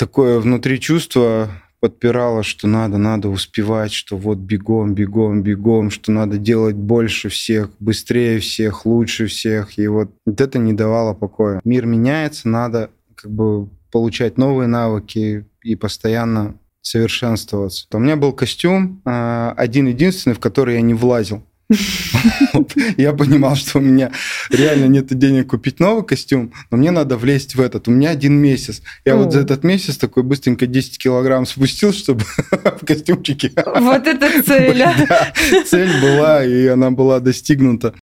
такое внутри чувство подпирало, что надо, надо успевать, что вот бегом, бегом, бегом, что надо делать больше всех, быстрее всех, лучше всех. И вот, вот это не давало покоя. Мир меняется, надо как бы получать новые навыки и постоянно совершенствоваться. У меня был костюм а, один-единственный, в который я не влазил. Я понимал, что у меня реально нет денег купить новый костюм, но мне надо влезть в этот. У меня один месяц. Я вот за этот месяц такой быстренько 10 килограмм спустил, чтобы в костюмчике. Вот это цель. Цель была, и она была достигнута.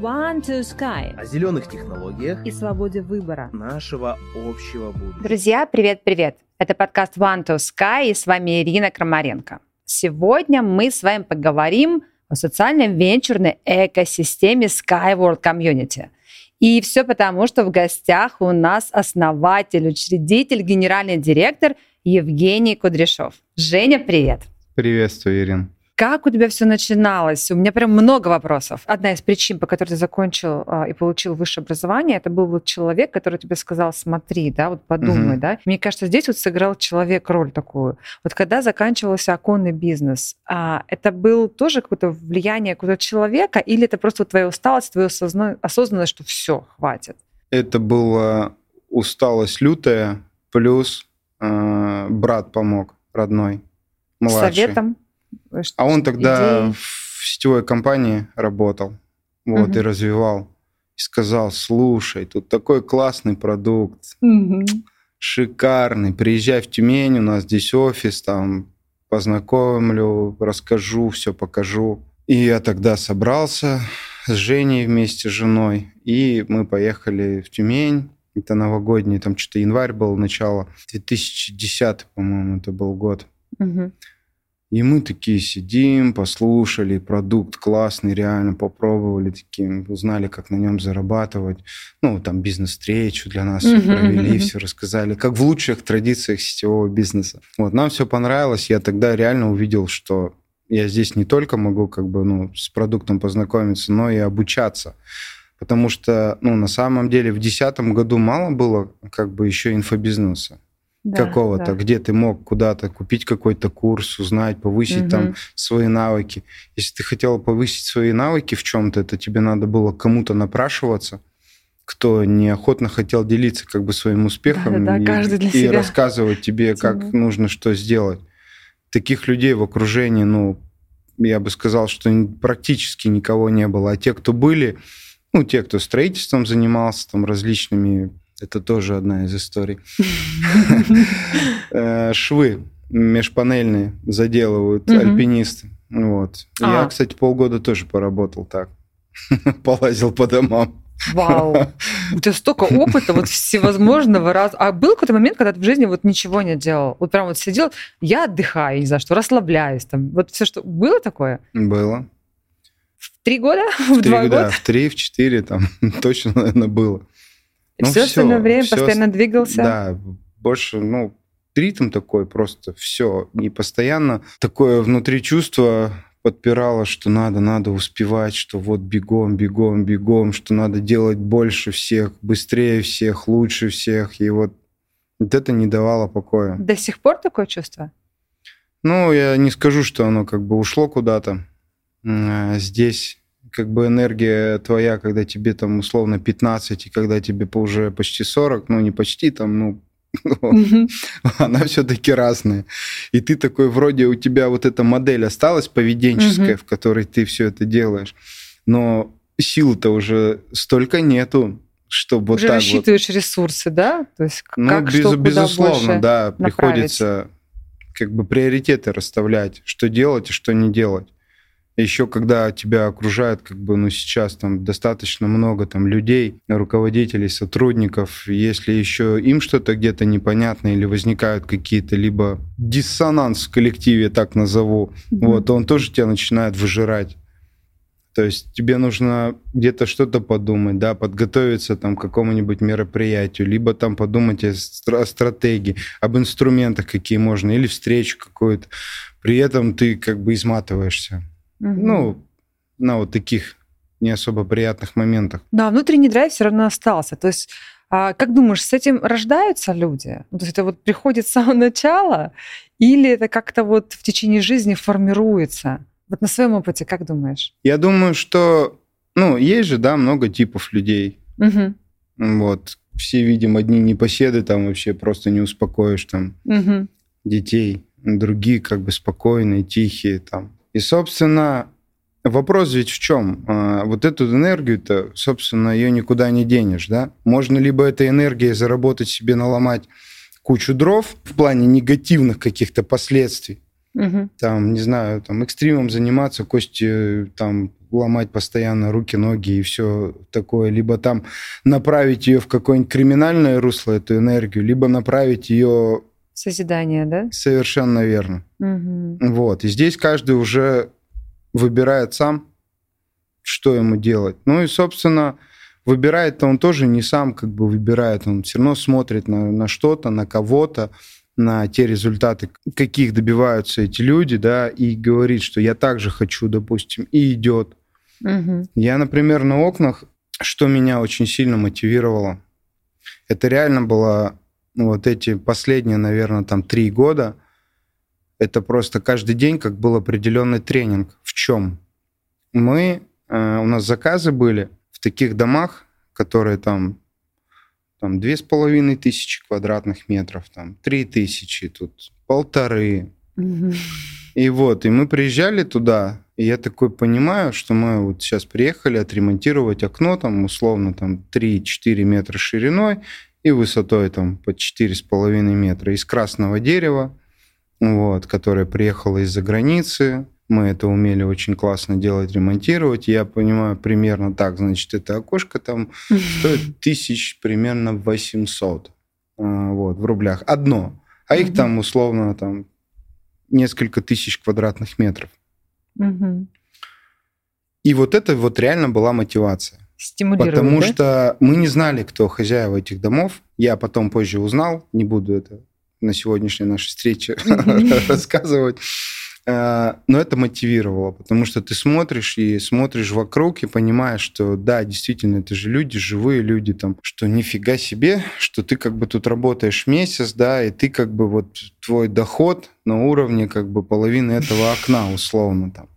One to Sky. О зеленых технологиях и свободе выбора нашего общего будущего. Друзья, привет-привет. Это подкаст One to Sky, и с вами Ирина Крамаренко. Сегодня мы с вами поговорим о венчурной экосистеме Skyward Community. И все потому, что в гостях у нас основатель, учредитель, генеральный директор Евгений Кудряшов. Женя, привет. Приветствую, Ирина. Как у тебя все начиналось? У меня прям много вопросов. Одна из причин, по которой ты закончил а, и получил высшее образование, это был вот человек, который тебе сказал, смотри, да, вот подумай, угу. да. Мне кажется, здесь вот сыграл человек роль такую. Вот когда заканчивался оконный бизнес, а, это был тоже какое-то влияние какого-то человека, или это просто твоя усталость, твое осознанность, что все, хватит? Это была усталость лютая, плюс э, брат помог, родной, младший. Советом? А он тогда идеи? в сетевой компании работал, вот, угу. и развивал. И сказал, слушай, тут такой классный продукт, угу. шикарный, приезжай в Тюмень, у нас здесь офис, там познакомлю, расскажу, все покажу. И я тогда собрался с Женей вместе с женой, и мы поехали в Тюмень. Это новогодний, там что-то январь был, начало 2010, по-моему, это был год. Угу. И мы такие сидим, послушали, продукт классный, реально попробовали, такие, узнали, как на нем зарабатывать. Ну, там бизнес-встречу для нас все провели, все рассказали, как в лучших традициях сетевого бизнеса. Вот, нам все понравилось. Я тогда реально увидел, что я здесь не только могу как бы, ну, с продуктом познакомиться, но и обучаться. Потому что, ну, на самом деле в 2010 году мало было как бы еще инфобизнеса да, какого-то, да. где ты мог куда-то купить какой-то курс, узнать, повысить угу. там свои навыки. Если ты хотел повысить свои навыки в чем-то, это тебе надо было кому-то напрашиваться, кто неохотно хотел делиться как бы своим успехом да, да, для и, и рассказывать тебе, как Тему. нужно что сделать. Таких людей в окружении, ну, я бы сказал, что практически никого не было. А те, кто были, ну, те, кто строительством занимался, там, различными это тоже одна из историй. Э, швы межпанельные заделывают альпинисты. Вот. Я, а. кстати, полгода тоже поработал так. Полазил по домам. Вау, у тебя столько опыта вот всевозможного раз. А был какой-то момент, когда ты в жизни вот ничего не делал? Вот прям вот сидел, я отдыхаю, не знаю, что расслабляюсь. Там. Вот все, что... Было такое? Было. В три года? В, в три, два да, года? в три, в четыре там точно, наверное, было. Ну, все, все остальное время все, постоянно двигался? Да, больше, ну, ритм такой просто, все. И постоянно такое внутри чувство подпирало, что надо, надо успевать, что вот бегом, бегом, бегом, что надо делать больше всех, быстрее всех, лучше всех. И вот, вот это не давало покоя. До сих пор такое чувство? Ну, я не скажу, что оно как бы ушло куда-то. А здесь как бы энергия твоя, когда тебе там условно 15, и когда тебе уже почти 40, ну не почти там, ну она все-таки разная. И ты такой, вроде у тебя вот эта модель осталась поведенческая, в которой ты все это делаешь, но сил-то уже столько нету, чтобы уже вот так рассчитываешь вот... ресурсы, да? То есть ну, как без, что, безусловно, да, направить. приходится как бы приоритеты расставлять, что делать и что не делать. Еще когда тебя окружает, как бы, ну, сейчас там достаточно много там людей, руководителей, сотрудников, если еще им что-то где-то непонятно или возникают какие-то либо диссонанс в коллективе, так назову, mm-hmm. вот, он тоже тебя начинает выжирать. То есть тебе нужно где-то что-то подумать, да, подготовиться там к какому-нибудь мероприятию, либо там подумать о, стратегии, об инструментах, какие можно, или встречу какую-то. При этом ты как бы изматываешься. Угу. Ну, на вот таких не особо приятных моментах. Да, внутренний драйв все равно остался. То есть А как думаешь, с этим рождаются люди? То есть это вот приходит с самого начала, или это как-то вот в течение жизни формируется? Вот на своем опыте, как думаешь? Я думаю, что, ну, есть же, да, много типов людей. Угу. Вот. Все видим одни непоседы, там вообще просто не успокоишь там Угу. детей. Другие как бы спокойные, тихие там. И, собственно, вопрос ведь в чем? А, Вот эту энергию-то, собственно, ее никуда не денешь, да? Можно либо этой энергией заработать себе, наломать кучу дров в плане негативных каких-то последствий, Угу. там, не знаю, там, экстримом заниматься, кости э, там ломать постоянно руки, ноги и все такое, либо там направить ее в какое-нибудь криминальное русло, эту энергию, либо направить ее Созидание, да? совершенно верно. Угу. Вот. И здесь каждый уже выбирает сам, что ему делать. Ну и, собственно, выбирает-то он тоже не сам как бы выбирает, он все равно смотрит на, на что-то, на кого-то, на те результаты, каких добиваются эти люди, да, и говорит, что я также хочу, допустим, и идет. Угу. Я, например, на окнах, что меня очень сильно мотивировало, это реально было вот эти последние, наверное, там три года, это просто каждый день как был определенный тренинг. В чем? Мы, э, у нас заказы были в таких домах, которые там, там две с половиной тысячи квадратных метров, там три тысячи, тут полторы, и вот, и мы приезжали туда, и я такой понимаю, что мы вот сейчас приехали отремонтировать окно, там, условно, там, 3-4 метра шириной и высотой, там, по 4,5 метра из красного дерева, вот, которое приехало из-за границы. Мы это умели очень классно делать, ремонтировать. Я понимаю примерно так, значит, это окошко там стоит тысяч примерно 800 а, вот, в рублях. Одно. А их там условно там несколько тысяч квадратных метров. И вот это вот реально была мотивация. Стимулирует, Потому да? что мы не знали, кто хозяева этих домов. Я потом позже узнал, не буду это на сегодняшней нашей встрече рассказывать. А, Но это мотивировало, потому что ты смотришь и смотришь вокруг и понимаешь, что да, действительно, это же люди, живые люди там, что нифига себе, что ты как бы тут работаешь месяц, да, и ты как бы вот твой доход на уровне как бы половины этого окна условно там.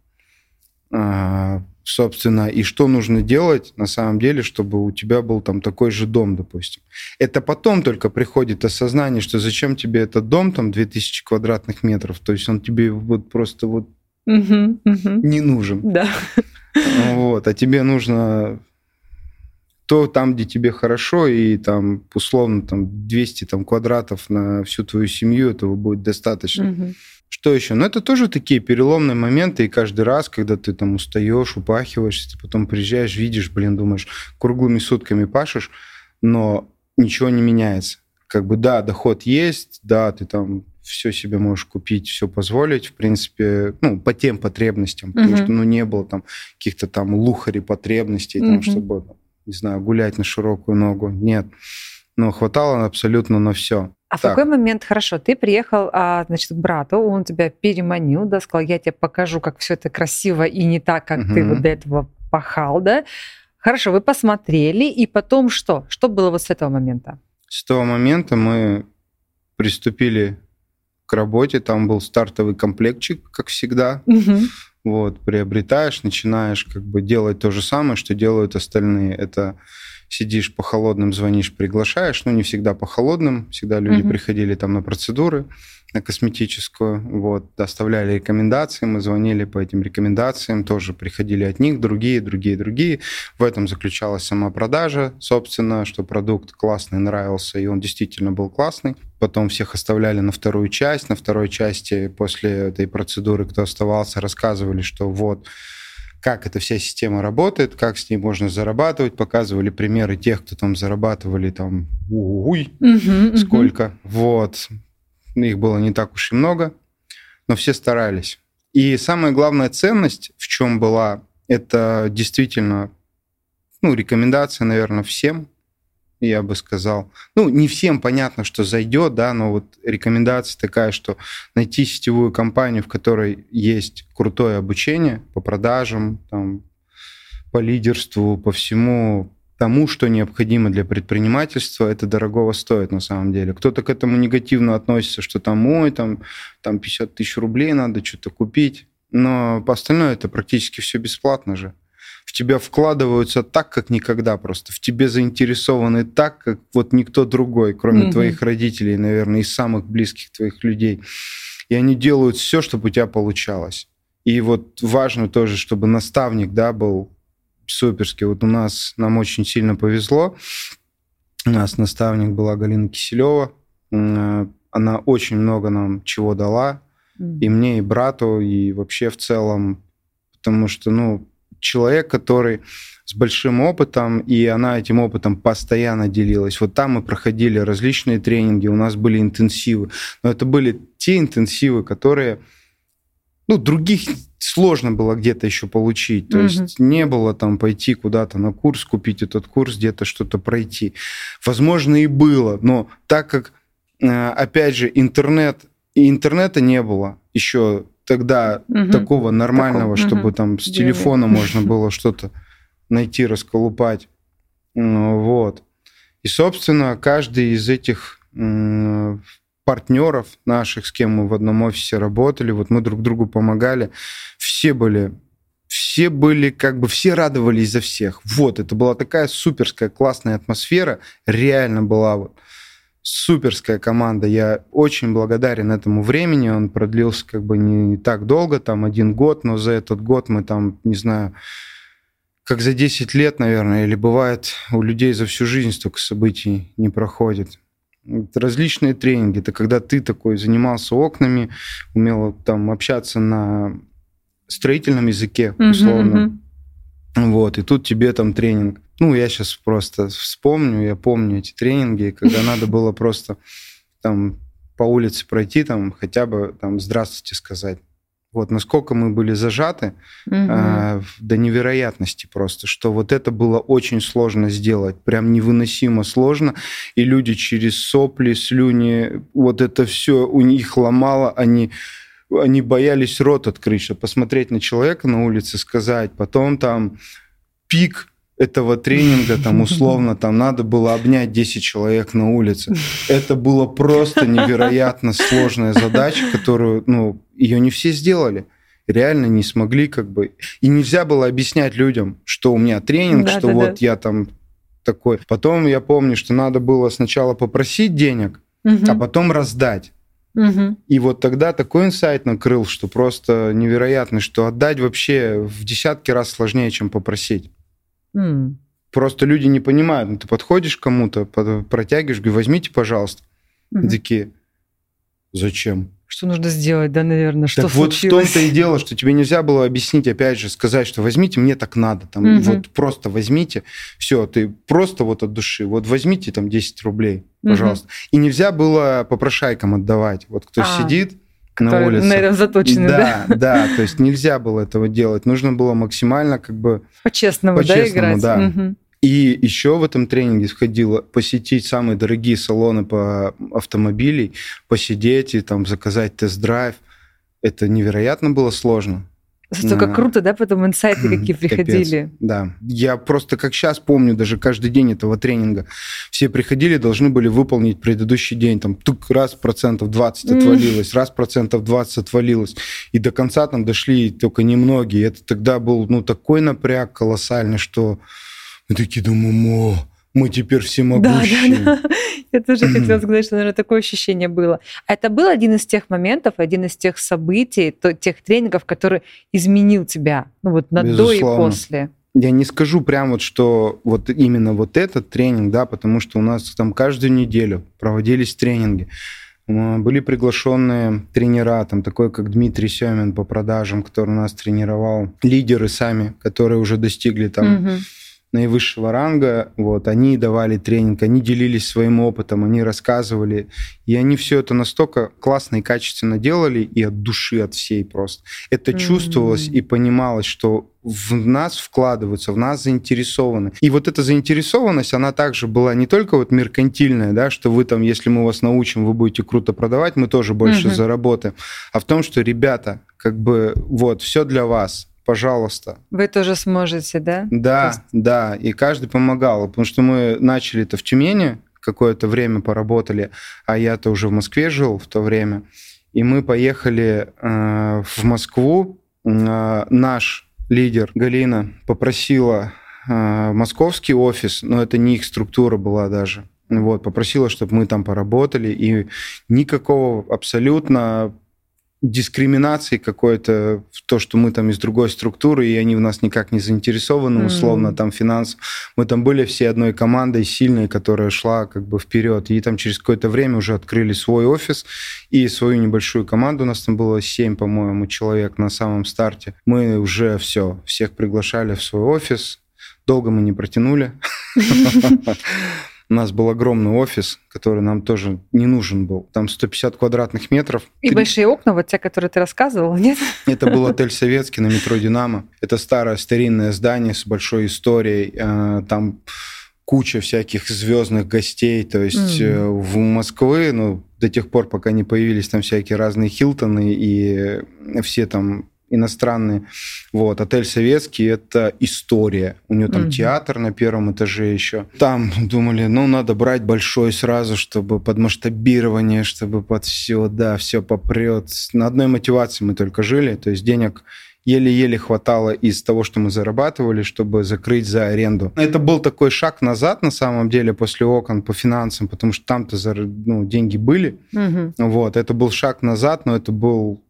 Собственно, и что нужно делать на самом деле, чтобы у тебя был там такой же дом, допустим. Это потом только приходит осознание, что зачем тебе этот дом, там 2000 квадратных метров, то есть он тебе вот просто вот не нужен. Да. Вот, а тебе нужно то там, где тебе хорошо, и там условно там 200 там, квадратов на всю твою семью, этого будет достаточно. Мгм. Что еще? Ну, это тоже такие переломные моменты, и каждый раз, когда ты там устаешь, упахиваешься, ты потом приезжаешь, видишь, блин, думаешь, круглыми сутками пашешь, но ничего не меняется. Как бы, да, доход есть, да, ты там все себе можешь купить, все позволить, в принципе, ну, по тем потребностям, потому что, ну, не было там каких-то там лухари потребностей, там, Мгм. чтобы, не знаю, гулять на широкую ногу, нет. Но хватало абсолютно на все. А в Так. какой момент, хорошо, ты приехал, а, значит, к брату, он тебя переманил, да, сказал, я тебе покажу, как все это красиво и не так, как ты Мгм. вот до этого пахал, да? Хорошо, вы посмотрели, и потом что? Что было вот с этого момента? С того момента мы приступили к работе. Там был стартовый комплектчик, как всегда. Мгм. Вот, приобретаешь, начинаешь как бы делать то же самое, что делают остальные. Это сидишь по холодным, звонишь, приглашаешь. Ну, не всегда по холодным. Всегда люди Мгм. приходили там на процедуры, на косметическую. Вот, оставляли рекомендации. Мы звонили по этим рекомендациям. Тоже приходили от них другие, другие, другие. В этом заключалась сама продажа, собственно, что продукт классный, нравился, и он действительно был классный. Потом всех оставляли на вторую часть. На второй части после этой процедуры, кто оставался, рассказывали, что вот как эта вся система работает, как с ней можно зарабатывать, показывали примеры тех, кто там зарабатывали там уй, сколько. Вот. Их было не так уж и много, но все старались. И самая главная ценность, в чем была, это действительно ну, рекомендация, наверное, всем, я бы сказал. Ну, не всем понятно, что зайдет, да, но вот рекомендация такая, что найти сетевую компанию, в которой есть крутое обучение по продажам, там, по лидерству, по всему, тому, что необходимо для предпринимательства, это дорогого стоит на самом деле. Кто-то к этому негативно относится, что там, ой, там, там 50 тысяч рублей надо что-то купить. Но по остальному это практически все бесплатно же. В тебя вкладываются так, как никогда просто. В тебе заинтересованы так, как вот никто другой, кроме mm-hmm. твоих родителей, наверное, и самых близких твоих людей. И они делают все, чтобы у тебя получалось. И вот важно тоже, чтобы наставник, да, был суперский. Вот у нас, нам очень сильно повезло. У нас наставник была Галина Киселева. Она очень много нам чего дала. Mm. И мне, и брату, и вообще в целом. Потому что, ну, человек, который с большим опытом, и она этим опытом постоянно делилась. Вот там мы проходили различные тренинги, у нас были интенсивы. Но это были те интенсивы, которые ну, других сложно было где-то еще получить. То угу. есть не было там пойти куда-то на курс, купить этот курс, где-то что-то пройти. Возможно, и было, но так как, э, опять же, интернет, и интернета не было еще тогда угу. такого нормального, Такого. чтобы угу. там с телефона можно было что-то найти, расколупать. Вот. И, собственно, каждый из этих партнеров наших, с кем мы в одном офисе работали, вот мы друг другу помогали, все были все были как бы, все радовались за всех. Вот, это была такая суперская, классная атмосфера, реально была вот суперская команда. Я очень благодарен этому времени, он продлился как бы не так долго, там один год, но за этот год мы там, не знаю, как за 10 лет, наверное, или бывает у людей за всю жизнь столько событий не проходит различные тренинги. Это когда ты такой занимался окнами, умел там общаться на строительном языке, условно. Uh-huh, uh-huh. Вот, и тут тебе там тренинг. Ну, я сейчас просто вспомню, я помню эти тренинги, когда надо было просто там по улице пройти, там хотя бы там здравствуйте сказать. Вот насколько мы были зажаты угу. э, до невероятности просто, что вот это было очень сложно сделать, прям невыносимо сложно, и люди через сопли, слюни, вот это все у них ломало, они они боялись рот открыть, чтобы посмотреть на человека на улице, сказать, потом там пик этого тренинга, там условно, там надо было обнять 10 человек на улице. Это было просто невероятно сложная задача, которую, ну, ее не все сделали. Реально не смогли как бы. И нельзя было объяснять людям, что у меня тренинг, да, что да, вот да. я там такой. Потом я помню, что надо было сначала попросить денег, угу. а потом раздать. Угу. И вот тогда такой инсайт накрыл, что просто невероятно, что отдать вообще в десятки раз сложнее, чем попросить. Mm. Просто люди не понимают. Ну, ты подходишь кому-то, протягиваешь, говоришь, возьмите, пожалуйста. Угу. такие, зачем? Что нужно сделать, да, наверное, что так случилось? вот в том-то и дело, что тебе нельзя было объяснить, опять же, сказать, что возьмите, мне так надо, там, угу. вот просто возьмите, все, ты просто вот от души, вот возьмите там 10 рублей, пожалуйста. Угу. И нельзя было попрошайкам отдавать. Вот кто а, сидит на улице. На этом заточены, да? Да, да, то есть нельзя было этого делать, нужно было максимально как бы... По-честному, по да, играть? да. Угу. И еще в этом тренинге входило посетить самые дорогие салоны по автомобилей, посидеть и там заказать тест-драйв. Это невероятно было сложно. Зато как круто, да, потом инсайты какие приходили. Капец, да. Я просто как сейчас помню даже каждый день этого тренинга. Все приходили, должны были выполнить предыдущий день. Там тук, раз процентов 20 отвалилось, раз процентов 20 отвалилось. И до конца там дошли только немногие. Это тогда был ну, такой напряг колоссальный, что мы такие думаем, о, мы теперь всемогущие. Да, да, да. Я тоже хотела сказать, что, наверное, такое ощущение было. А это был один из тех моментов, один из тех событий, то, тех тренингов, который изменил тебя, ну вот на Безусловно. до и после. Я не скажу прям вот, что вот именно вот этот тренинг, да, потому что у нас там каждую неделю проводились тренинги. Были приглашенные тренера, там такой, как Дмитрий Семин по продажам, который нас тренировал, лидеры сами, которые уже достигли там угу наивысшего ранга, вот, они давали тренинг, они делились своим опытом, они рассказывали, и они все это настолько классно и качественно делали, и от души, от всей просто. Это mm-hmm. чувствовалось и понималось, что в нас вкладываются, в нас заинтересованы. И вот эта заинтересованность, она также была не только вот меркантильная, да, что вы там, если мы вас научим, вы будете круто продавать, мы тоже больше mm-hmm. заработаем, а в том, что, ребята, как бы вот, все для вас, пожалуйста. Вы тоже сможете, да? Да, есть... да, и каждый помогал, потому что мы начали это в Тюмени, какое-то время поработали, а я-то уже в Москве жил в то время, и мы поехали э, в Москву. Э, наш лидер Галина попросила э, московский офис, но это не их структура была даже. Вот, попросила, чтобы мы там поработали, и никакого абсолютно дискриминации какой-то в то, что мы там из другой структуры, и они в нас никак не заинтересованы, условно, mm. там финанс. Мы там были все одной командой сильной, которая шла как бы вперед. И там через какое-то время уже открыли свой офис и свою небольшую команду. У нас там было 7, по-моему, человек на самом старте. Мы уже все, всех приглашали в свой офис. Долго мы не протянули. У нас был огромный офис, который нам тоже не нужен был. Там 150 квадратных метров. И 3... большие окна, вот те, которые ты рассказывал, нет? Это был отель «Советский» на метро «Динамо». Это старое старинное здание с большой историей. Э, там куча всяких звездных гостей. То есть mm. в Москве, ну, до тех пор, пока не появились там всякие разные Хилтоны и все там иностранные. Вот, отель советский – это история. У него там mm-hmm. театр на первом этаже еще. Там думали, ну, надо брать большой сразу, чтобы под масштабирование, чтобы под все, да, все попрет. На одной мотивации мы только жили, то есть денег еле-еле хватало из того, что мы зарабатывали, чтобы закрыть за аренду. Это был такой шаг назад, на самом деле, после окон по финансам, потому что там-то ну, деньги были. Угу. Вот, это был шаг назад, но это был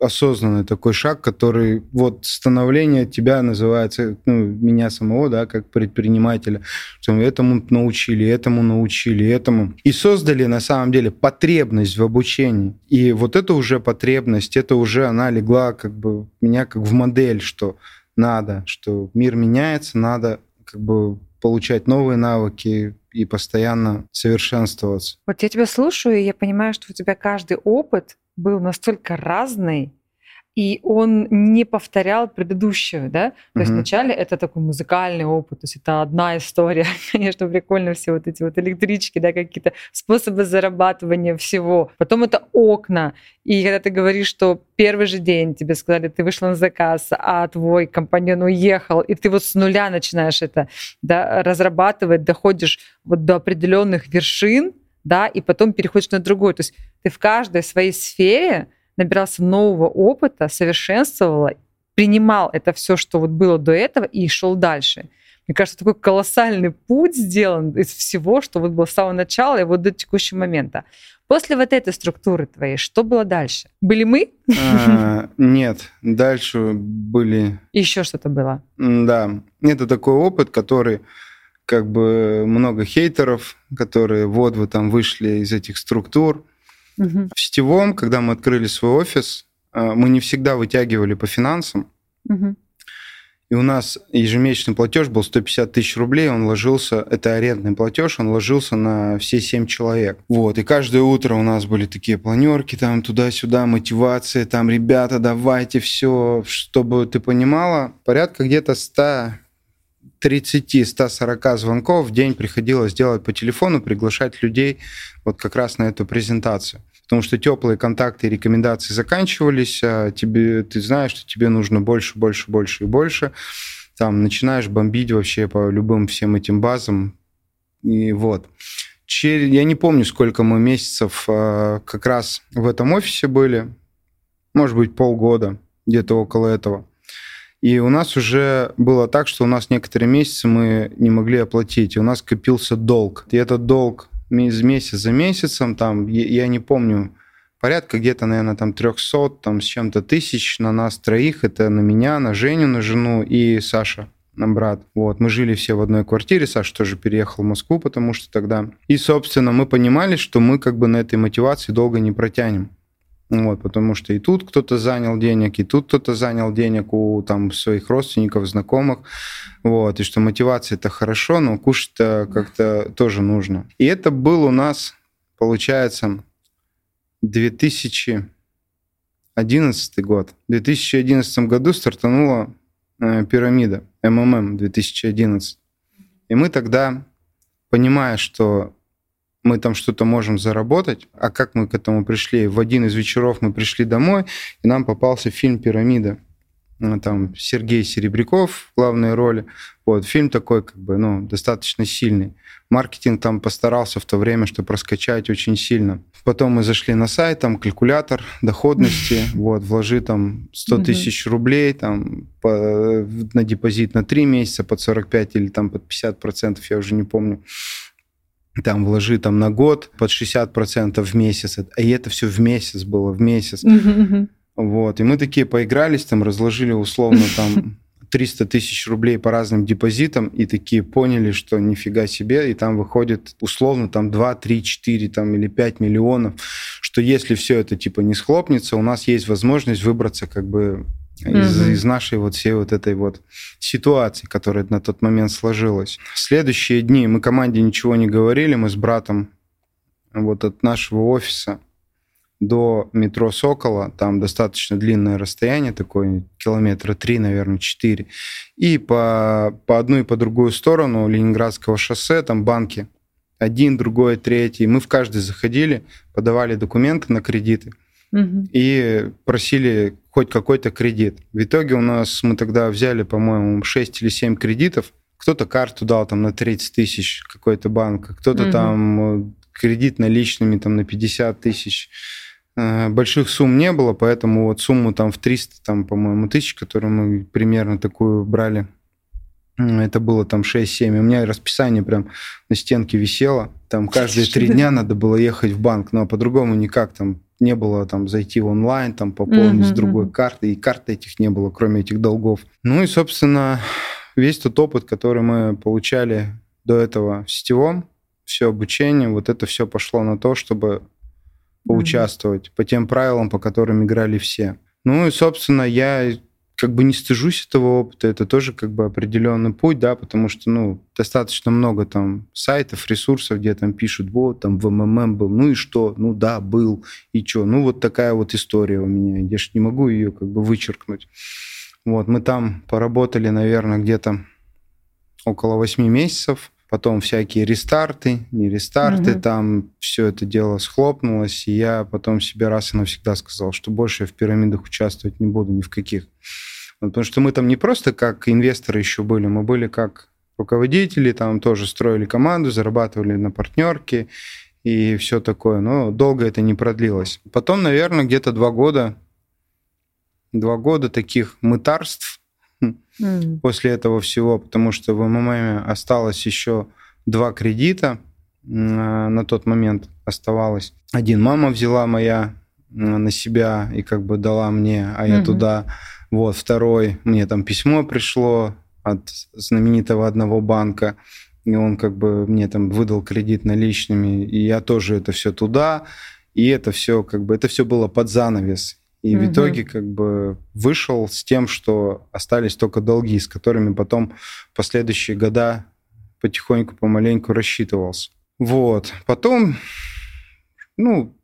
осознанный такой шаг, который вот становление тебя называется, ну, меня самого, да, как предпринимателя, что этому научили, этому научили, этому. И создали на самом деле потребность в обучении. И вот это уже потребность, это уже она легла как бы меня как в модель, что надо, что мир меняется, надо как бы получать новые навыки и постоянно совершенствоваться. Вот я тебя слушаю, и я понимаю, что у тебя каждый опыт был настолько разный, и он не повторял предыдущую, да? То uh-huh. есть вначале это такой музыкальный опыт, то есть это одна история, конечно, прикольно все вот эти вот электрички, да, какие-то способы зарабатывания всего. Потом это окна, и когда ты говоришь, что первый же день тебе сказали, ты вышла на заказ, а твой компаньон уехал, и ты вот с нуля начинаешь это да, разрабатывать, доходишь вот до определенных вершин, да, и потом переходишь на другой. То есть ты в каждой своей сфере набирался нового опыта, совершенствовал, принимал это все, что вот было до этого, и шел дальше. Мне кажется, такой колоссальный путь сделан из всего, что вот было с самого начала и вот до текущего момента. После вот этой структуры твоей, что было дальше? Были мы? А, нет, дальше были... Еще что-то было? Да, это такой опыт, который как бы много хейтеров, которые вот вы там вышли из этих структур. Угу. В сетевом, когда мы открыли свой офис, э, мы не всегда вытягивали по финансам. Угу. И у нас ежемесячный платеж был 150 тысяч рублей, он ложился, это арендный платеж, он ложился на все 7 человек. Вот, и каждое утро у нас были такие планерки, там туда-сюда, мотивация, там, ребята, давайте все, чтобы ты понимала, порядка где-то 100 30-140 звонков в день приходилось делать по телефону, приглашать людей вот как раз на эту презентацию. Потому что теплые контакты и рекомендации заканчивались, а тебе, ты знаешь, что тебе нужно больше, больше, больше и больше. Там начинаешь бомбить вообще по любым всем этим базам. И вот. Я не помню, сколько мы месяцев а, как раз в этом офисе были. Может быть, полгода, где-то около этого. И у нас уже было так, что у нас некоторые месяцы мы не могли оплатить, и у нас копился долг. И этот долг из месяца за месяцем, там, я не помню, порядка где-то, наверное, там 300 там, с чем-то тысяч на нас троих. Это на меня, на Женю, на жену и Саша на брат. Вот, мы жили все в одной квартире, Саша тоже переехал в Москву, потому что тогда... И, собственно, мы понимали, что мы как бы на этой мотивации долго не протянем. Вот, потому что и тут кто-то занял денег, и тут кто-то занял денег у там, своих родственников, знакомых. Вот, и что мотивация это хорошо, но кушать-то как-то тоже нужно. И это был у нас, получается, 2011 год. В 2011 году стартанула э, пирамида МММ 2011. И мы тогда, понимая, что мы там что-то можем заработать. А как мы к этому пришли? В один из вечеров мы пришли домой, и нам попался фильм «Пирамида». там Сергей Серебряков в главной роли. Вот, фильм такой, как бы, ну, достаточно сильный. Маркетинг там постарался в то время, чтобы раскачать очень сильно. Потом мы зашли на сайт, там калькулятор доходности, вот, вложи там 100 тысяч рублей там по, на депозит на 3 месяца под 45 или там под 50 процентов, я уже не помню там вложи там на год под 60% в месяц, и это все в месяц было, в месяц. Вот, и мы такие поигрались, там разложили условно там 300 тысяч рублей по разным депозитам и такие поняли, что нифига себе, и там выходит условно там 2, 3, 4 там, или 5 миллионов, что если все это типа не схлопнется, у нас есть возможность выбраться как бы из, угу. из нашей вот всей вот этой вот ситуации, которая на тот момент сложилась. Следующие дни мы команде ничего не говорили, мы с братом вот от нашего офиса до метро Сокола, там достаточно длинное расстояние, такое километра три, наверное, четыре. И по, по одну и по другую сторону Ленинградского шоссе, там банки, один, другой, третий. Мы в каждый заходили, подавали документы на кредиты угу. и просили хоть какой-то кредит. В итоге у нас, мы тогда взяли, по-моему, 6 или 7 кредитов. Кто-то карту дал там на 30 тысяч какой-то банк, а кто-то угу. там э, кредит наличными там на 50 тысяч. Э, больших сумм не было, поэтому вот сумму там в 300, там, по-моему, тысяч, которую мы примерно такую брали, это было там 6-7. У меня расписание прям на стенке висело. Там каждые три дня надо было ехать в банк, но по-другому никак. Там не было там зайти в онлайн, там пополнить с другой карты, и карты этих не было, кроме этих долгов. Ну и, собственно, весь тот опыт, который мы получали до этого в сетевом, все обучение, вот это все пошло на то, чтобы поучаствовать mm-hmm. по тем правилам, по которым играли все. Ну и, собственно, я как бы не стыжусь этого опыта, это тоже как бы определенный путь, да, потому что, ну, достаточно много там сайтов, ресурсов, где там пишут, вот, там в МММ был, ну и что, ну да, был, и что, ну вот такая вот история у меня, я же не могу ее как бы вычеркнуть. Вот, мы там поработали, наверное, где-то около 8 месяцев, потом всякие рестарты, не рестарты, угу. там все это дело схлопнулось, и я потом себе раз и навсегда сказал, что больше я в пирамидах участвовать не буду ни в каких. Вот, потому что мы там не просто как инвесторы еще были, мы были как руководители, там тоже строили команду, зарабатывали на партнерке и все такое. Но долго это не продлилось. Потом, наверное, где-то два года, два года таких мытарств, mm. после этого всего, потому что в МММ осталось еще два кредита на тот момент оставалось. Один мама взяла моя на себя и как бы дала мне, а я mm-hmm. туда. Вот второй мне там письмо пришло от знаменитого одного банка, и он как бы мне там выдал кредит наличными, и я тоже это все туда, и это все как бы это все было под занавес. И угу. в итоге как бы вышел с тем, что остались только долги, с которыми потом последующие года потихоньку, помаленьку рассчитывался. Вот. Потом, ну,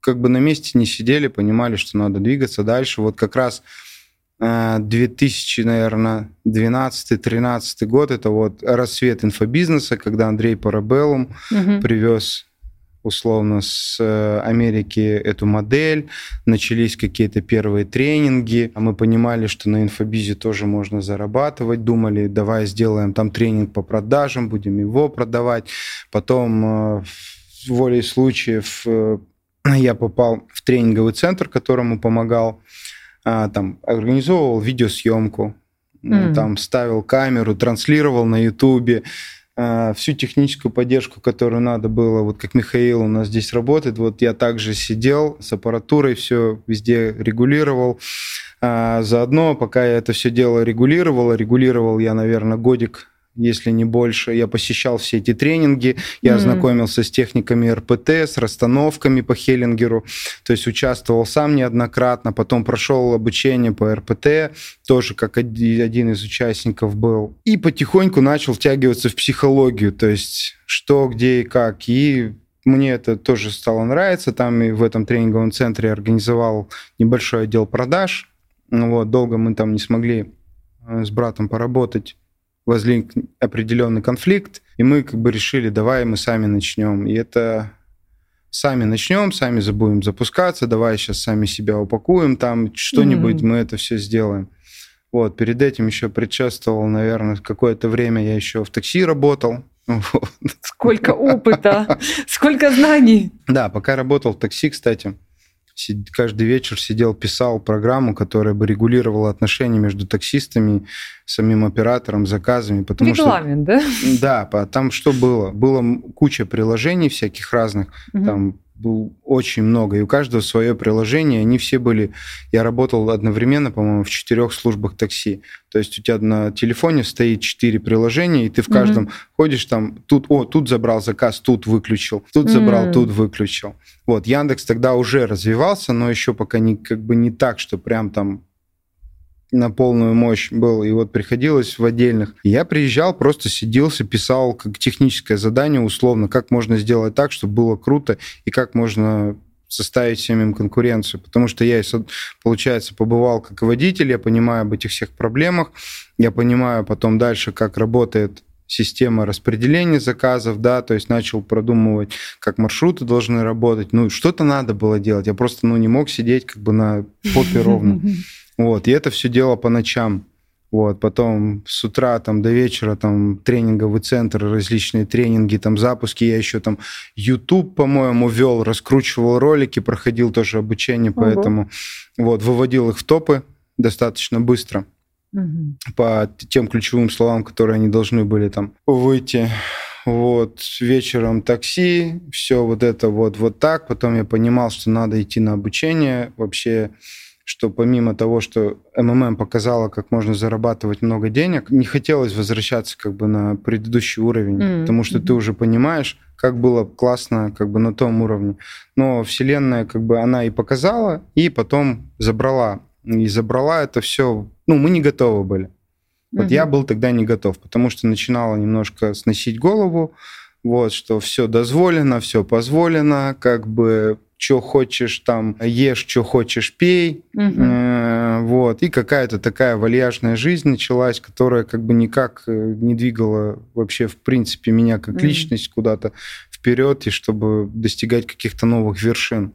как бы на месте не сидели, понимали, что надо двигаться дальше. Вот как раз 2000, э, наверное, 12-13 год, это вот рассвет инфобизнеса, когда Андрей Парабеллум угу. привез условно с э, Америки эту модель, начались какие-то первые тренинги, а мы понимали, что на инфобизе тоже можно зарабатывать, думали, давай сделаем там тренинг по продажам, будем его продавать. Потом э, волей случаев э, я попал в тренинговый центр, которому помогал, а, там организовывал видеосъемку, mm. там ставил камеру, транслировал на Ютубе, всю техническую поддержку, которую надо было, вот как Михаил у нас здесь работает, вот я также сидел с аппаратурой, все везде регулировал. А, заодно, пока я это все дело регулировал, регулировал я, наверное, годик если не больше. Я посещал все эти тренинги, я mm-hmm. ознакомился с техниками РПТ, с расстановками по Хеллингеру, то есть участвовал сам неоднократно, потом прошел обучение по РПТ, тоже как один из участников был, и потихоньку начал втягиваться в психологию, то есть что, где и как, и мне это тоже стало нравиться. Там и в этом тренинговом центре организовал небольшой отдел продаж. Вот, долго мы там не смогли э, с братом поработать возник определенный конфликт, и мы как бы решили, давай мы сами начнем. И это сами начнем, сами будем запускаться, давай сейчас сами себя упакуем, там что-нибудь mm-hmm. мы это все сделаем. Вот, перед этим еще предшествовал, наверное, какое-то время я еще в такси работал. Сколько опыта, сколько знаний. Да, пока работал в такси, кстати, каждый вечер сидел, писал программу, которая бы регулировала отношения между таксистами, самим оператором, заказами. Потому Регламент, что, да? Да, там что было? Было куча приложений всяких разных, угу. там был очень много, и у каждого свое приложение, они все были... Я работал одновременно, по-моему, в четырех службах такси. То есть у тебя на телефоне стоит четыре приложения, и ты в каждом mm-hmm. ходишь там, тут, о, тут забрал заказ, тут выключил, тут mm-hmm. забрал, тут выключил. Вот, Яндекс тогда уже развивался, но еще пока не, как бы не так, что прям там на полную мощь был, и вот приходилось в отдельных. Я приезжал, просто сиделся, писал как техническое задание условно, как можно сделать так, чтобы было круто, и как можно составить всем им конкуренцию. Потому что я, получается, побывал как водитель, я понимаю об этих всех проблемах, я понимаю потом дальше, как работает система распределения заказов, да, то есть начал продумывать, как маршруты должны работать. Ну, что-то надо было делать. Я просто, ну, не мог сидеть как бы на попе ровно. Вот, и это все дело по ночам. Вот, потом с утра там до вечера там тренинговый центр, различные тренинги, там запуски. Я еще там YouTube, по-моему, вел, раскручивал ролики, проходил тоже обучение, Ого. поэтому вот, выводил их в топы достаточно быстро угу. по тем ключевым словам, которые они должны были там выйти. Вот, вечером такси, все вот это вот, вот так. Потом я понимал, что надо идти на обучение. Вообще что помимо того, что МММ показала, как можно зарабатывать много денег, не хотелось возвращаться как бы на предыдущий уровень, mm-hmm. потому что ты уже понимаешь, как было классно как бы на том уровне. Но Вселенная как бы она и показала, и потом забрала. И забрала это все, ну, мы не готовы были. Вот mm-hmm. я был тогда не готов, потому что начинала немножко сносить голову, вот, что все дозволено, все позволено, как бы что хочешь там ешь, что хочешь пей, угу. э, вот, и какая-то такая вальяжная жизнь началась, которая как бы никак э, не двигала вообще в принципе меня как угу. личность куда-то вперед и чтобы достигать каких-то новых вершин.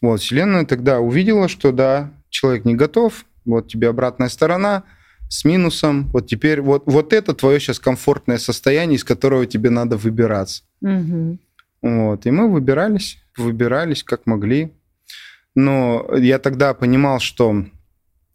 Вот, Вселенная тогда увидела, что да, человек не готов, вот тебе обратная сторона, с минусом. Вот теперь вот, вот это твое сейчас комфортное состояние, из которого тебе надо выбираться. Угу. Вот, и мы выбирались выбирались как могли. Но я тогда понимал, что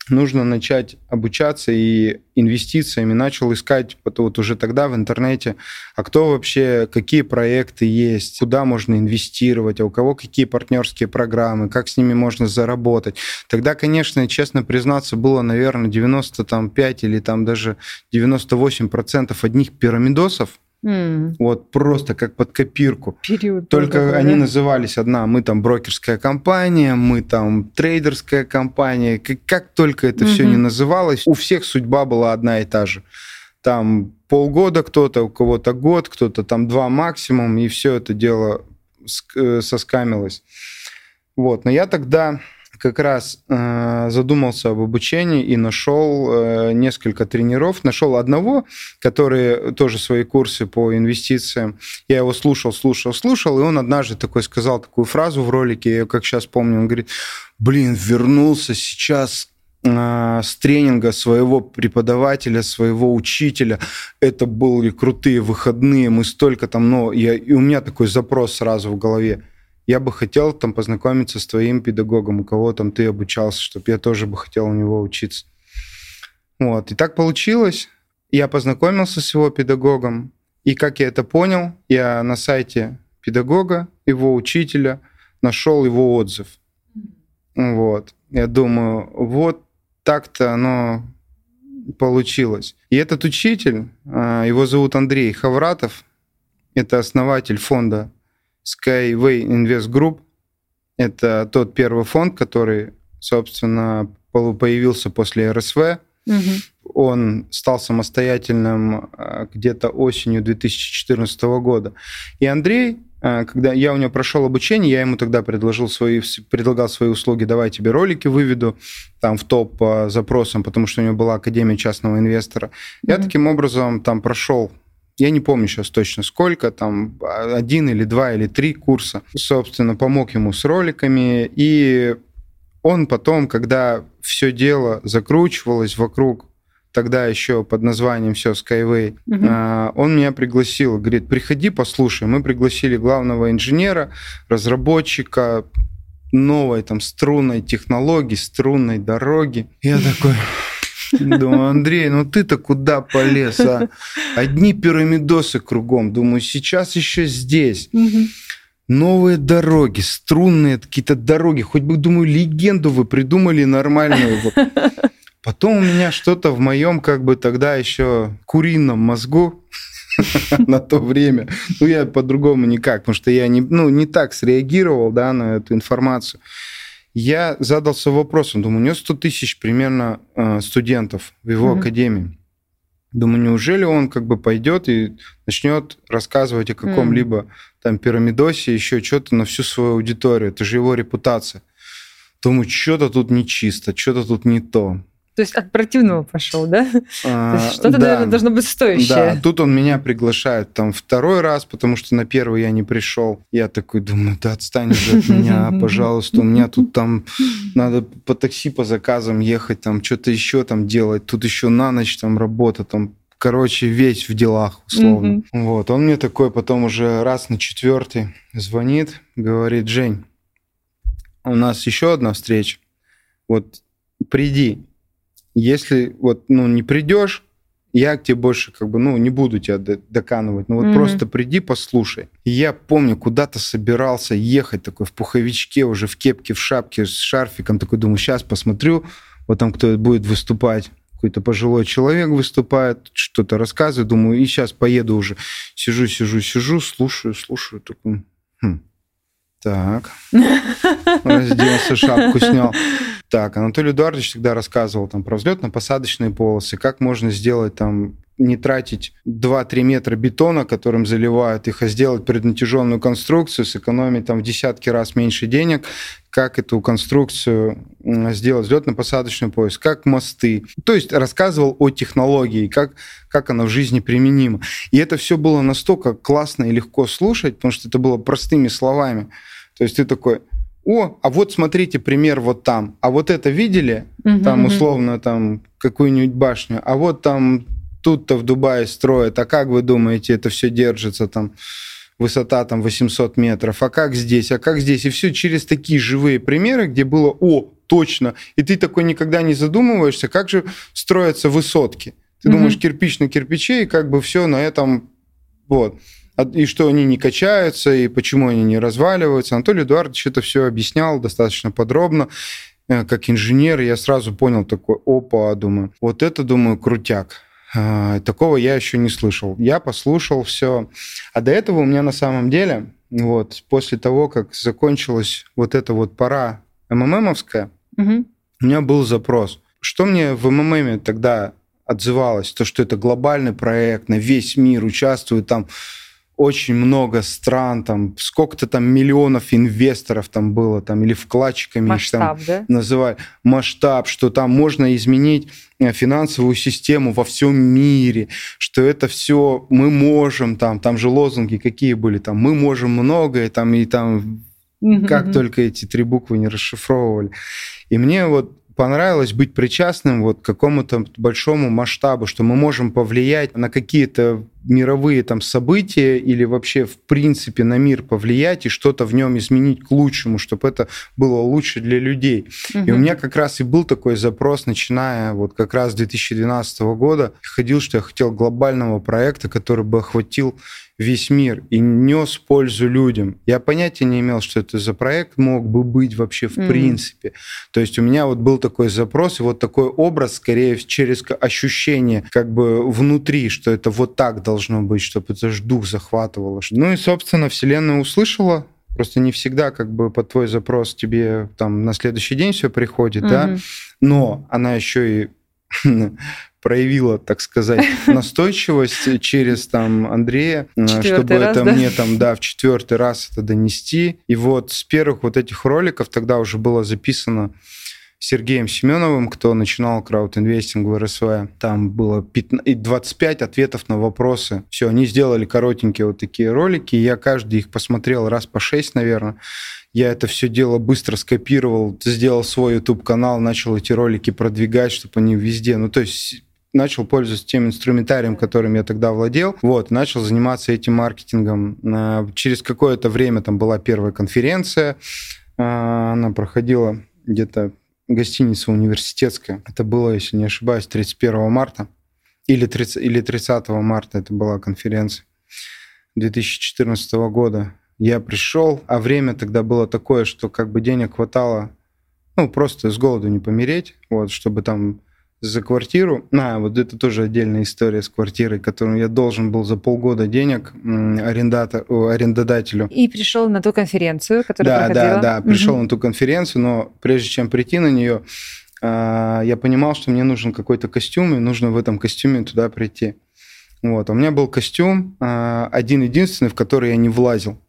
нужно начать обучаться и инвестициями начал искать вот уже тогда в интернете, а кто вообще, какие проекты есть, куда можно инвестировать, а у кого какие партнерские программы, как с ними можно заработать. Тогда, конечно, честно признаться, было, наверное, 95 или там даже 98% одних пирамидосов, Mm. Вот просто как под копирку. Период Только такой, они да? назывались одна, мы там брокерская компания, мы там трейдерская компания. Как, как только это mm-hmm. все не называлось, у всех судьба была одна и та же. Там полгода кто-то, у кого-то год, кто-то там два максимум, и все это дело э, соскамилось. Вот. Но я тогда как раз э, задумался об обучении и нашел э, несколько тренеров. Нашел одного, который тоже свои курсы по инвестициям. Я его слушал, слушал, слушал, и он однажды такой сказал такую фразу в ролике, я как сейчас помню, он говорит, блин, вернулся сейчас э, с тренинга своего преподавателя, своего учителя. Это были крутые выходные, мы столько там, но я, и у меня такой запрос сразу в голове я бы хотел там познакомиться с твоим педагогом, у кого там ты обучался, чтобы я тоже бы хотел у него учиться. Вот. И так получилось. Я познакомился с его педагогом, и как я это понял, я на сайте педагога, его учителя, нашел его отзыв. Вот. Я думаю, вот так-то оно получилось. И этот учитель, а, его зовут Андрей Хавратов, это основатель фонда Skyway Invest Group – это тот первый фонд, который, собственно, появился после РСВ. Угу. Он стал самостоятельным а, где-то осенью 2014 года. И Андрей, а, когда я у него прошел обучение, я ему тогда предложил свои, предлагал свои услуги, давай тебе ролики выведу там в топ по запросам, потому что у него была Академия частного инвестора. Mm-hmm. Я таким образом там прошел я не помню сейчас точно сколько, там один или два или три курса. Собственно, помог ему с роликами. И он потом, когда все дело закручивалось вокруг тогда еще под названием все Skyway, угу. он меня пригласил, говорит, приходи, послушай. Мы пригласили главного инженера, разработчика новой там струнной технологии, струнной дороги. Я такой, Думаю, Андрей, ну ты-то куда полез, а? Одни пирамидосы кругом. Думаю, сейчас еще здесь. Новые дороги, струнные какие-то дороги. Хоть бы, думаю, легенду вы придумали нормальную. Потом у меня что-то в моем, как бы тогда еще курином мозгу на то время. Ну, я по-другому никак, потому что я не, ну, не так среагировал да, на эту информацию я задался вопросом, думаю, у него 100 тысяч примерно э, студентов в его mm-hmm. академии. Думаю, неужели он как бы пойдет и начнет рассказывать о каком-либо mm. там пирамидосе, еще что-то на всю свою аудиторию? Это же его репутация. Думаю, что-то тут нечисто, что-то тут не то. То есть от противного пошел, да? А, То есть что-то, да, наверное, должно быть стоящее. Да, тут он меня приглашает там второй раз, потому что на первый я не пришел. Я такой думаю, да отстань же от меня, пожалуйста, у меня тут там надо по такси по заказам ехать, там что-то еще там делать, тут еще на ночь там работа, там короче, весь в делах, условно. Mm-hmm. Вот, он мне такой потом уже раз на четвертый звонит, говорит, Жень, у нас еще одна встреча, вот приди, если вот, ну, не придешь, я к тебе больше как бы, ну, не буду тебя доканывать, ну вот mm-hmm. просто приди, послушай. И я помню, куда-то собирался ехать такой в пуховичке, уже в кепке, в шапке, с шарфиком, такой думаю, сейчас посмотрю, вот там кто будет выступать, какой-то пожилой человек выступает, что-то рассказывает, думаю, и сейчас поеду уже. Сижу, сижу, сижу, слушаю, слушаю, такой, хм, так, разделся, шапку снял. Так, Анатолий Эдуардович всегда рассказывал там про взлетно-посадочные полосы, как можно сделать там не тратить 2-3 метра бетона, которым заливают их, а сделать преднатяженную конструкцию, сэкономить там в десятки раз меньше денег, как эту конструкцию сделать, взлетно-посадочный пояс, как мосты. То есть рассказывал о технологии, как, как она в жизни применима. И это все было настолько классно и легко слушать, потому что это было простыми словами. То есть ты такой, о, а вот смотрите пример вот там, а вот это видели, угу, там условно там какую-нибудь башню, а вот там тут-то в Дубае строят, а как вы думаете, это все держится там, высота там 800 метров, а как здесь, а как здесь, и все через такие живые примеры, где было, о, точно, и ты такой никогда не задумываешься, как же строятся высотки. Ты угу. думаешь, кирпич на кирпиче, и как бы все на этом, вот и что они не качаются, и почему они не разваливаются. Анатолий Эдуардович это все объяснял достаточно подробно. Э, как инженер я сразу понял такой, опа, думаю, вот это, думаю, крутяк. А, такого я еще не слышал. Я послушал все. А до этого у меня на самом деле, вот, после того, как закончилась вот эта вот пора МММовская, угу. у меня был запрос. Что мне в МММе тогда отзывалось? То, что это глобальный проект, на весь мир участвуют там очень много стран, там сколько-то там миллионов инвесторов там было, там или вкладчиками Масштаб, их там да? называют. Масштаб, что там можно изменить э, финансовую систему во всем мире, что это все мы можем, там, там же лозунги какие были, там мы можем многое, там и там как только эти три буквы не расшифровывали. И мне вот понравилось быть причастным вот к какому-то большому масштабу, что мы можем повлиять на какие-то мировые там события или вообще в принципе на мир повлиять и что-то в нем изменить к лучшему, чтобы это было лучше для людей. Угу. И у меня как раз и был такой запрос, начиная вот как раз с 2012 года, ходил, что я хотел глобального проекта, который бы охватил весь мир и нес пользу людям. Я понятия не имел, что это за проект мог бы быть вообще в mm. принципе. То есть у меня вот был такой запрос и вот такой образ, скорее через ощущение как бы внутри, что это вот так должно быть, чтобы это же дух захватывало. Ну и, собственно, Вселенная услышала, Просто не всегда как бы под твой запрос тебе там на следующий день все приходит, mm-hmm. да, но она еще и проявила, так сказать, настойчивость через там Андрея, э, четвертый чтобы раз, это да? мне там, да, в четвертый раз это донести. И вот с первых вот этих роликов тогда уже было записано Сергеем Семеновым, кто начинал краудинвестинг в РСВ. Там было 15, 25 ответов на вопросы. Все, они сделали коротенькие вот такие ролики. Я каждый их посмотрел раз по 6, наверное. Я это все дело быстро скопировал, сделал свой YouTube-канал, начал эти ролики продвигать, чтобы они везде... Ну, то есть начал пользоваться тем инструментарием, которым я тогда владел, вот, начал заниматься этим маркетингом. Через какое-то время там была первая конференция, а, она проходила где-то гостиница университетская. Это было, если не ошибаюсь, 31 марта или 30, или 30 марта это была конференция 2014 года. Я пришел, а время тогда было такое, что как бы денег хватало, ну, просто с голоду не помереть, вот, чтобы там за квартиру. А, вот это тоже отдельная история с квартирой, которую я должен был за полгода денег арендатор, арендодателю. И пришел на ту конференцию, которая да, проходила. Да, да, пришел угу. на ту конференцию, но прежде чем прийти на нее, а, я понимал, что мне нужен какой-то костюм, и нужно в этом костюме туда прийти. Вот. А у меня был костюм а, один-единственный, в который я не влазил.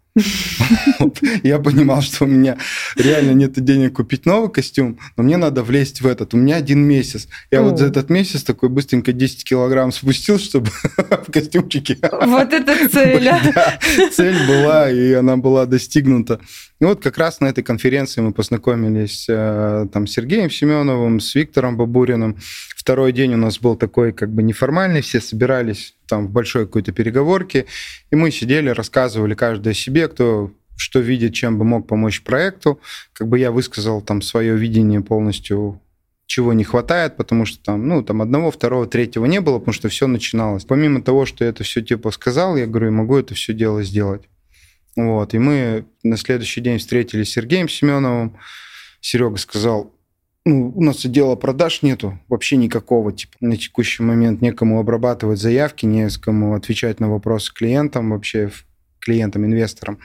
Я понимал, что у меня реально нет денег купить новый костюм, но мне надо влезть в этот. У меня один месяц. Я вот за этот месяц такой быстренько 10 килограмм спустил, чтобы в костюмчике. Вот это цель. Цель была, и она была достигнута. И вот как раз на этой конференции мы познакомились э, там с Сергеем Семеновым, с Виктором Бабуриным. Второй день у нас был такой как бы неформальный, все собирались там в большой какой-то переговорке, и мы сидели, рассказывали каждый о себе, кто что видит, чем бы мог помочь проекту. Как бы я высказал там свое видение полностью чего не хватает, потому что там, ну, там одного, второго, третьего не было, потому что все начиналось. Помимо того, что я это все типа сказал, я говорю, могу это все дело сделать. Вот, и мы на следующий день встретились с Сергеем Семеновым. Серега сказал, ну, у нас отдела продаж нету вообще никакого, типа, на текущий момент некому обрабатывать заявки, не с кому отвечать на вопросы клиентам вообще, клиентам, инвесторам.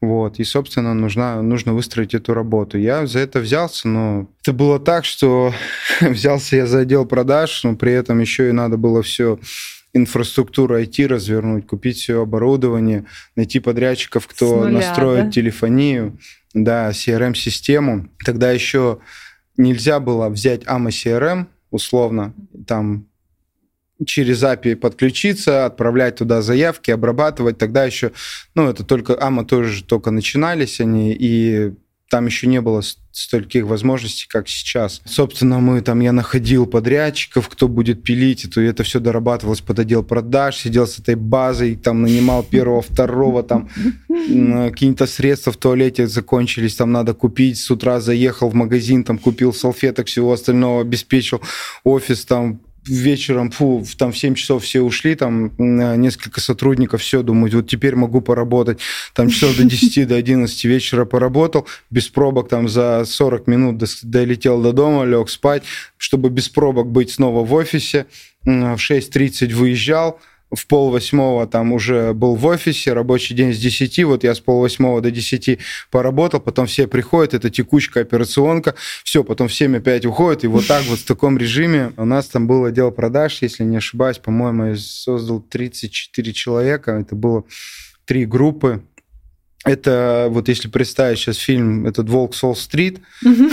Вот, и, собственно, нужна, нужно выстроить эту работу. Я за это взялся, но это было так, что взялся я за отдел продаж, но при этом еще и надо было все инфраструктуру IT развернуть, купить все оборудование, найти подрядчиков, кто нуля, настроит да? телефонию, да, CRM-систему. Тогда еще нельзя было взять AMA CRM, условно, там через API подключиться, отправлять туда заявки, обрабатывать. Тогда еще, ну, это только AMA тоже только начинались они, и там еще не было стольких возможностей, как сейчас. Собственно, мы там, я находил подрядчиков, кто будет пилить, и то это все дорабатывалось под отдел продаж, сидел с этой базой, там нанимал первого, второго, там какие-то средства в туалете закончились, там надо купить, с утра заехал в магазин, там купил салфеток, всего остального, обеспечил офис, там вечером, фу, там в 7 часов все ушли, там несколько сотрудников, все, думаю, вот теперь могу поработать. Там часов до 10, до 11 вечера поработал, без пробок там за 40 минут долетел до дома, лег спать, чтобы без пробок быть снова в офисе. В 6.30 выезжал, в пол восьмого там уже был в офисе, рабочий день с 10, вот я с пол восьмого до 10 поработал, потом все приходят, это текучка, операционка, все, потом в 7 опять уходят, и вот так вот в таком режиме у нас там был отдел продаж, если не ошибаюсь, по-моему, я создал 34 человека, это было три группы, это вот если представить сейчас фильм этот «Волк Солл-стрит»,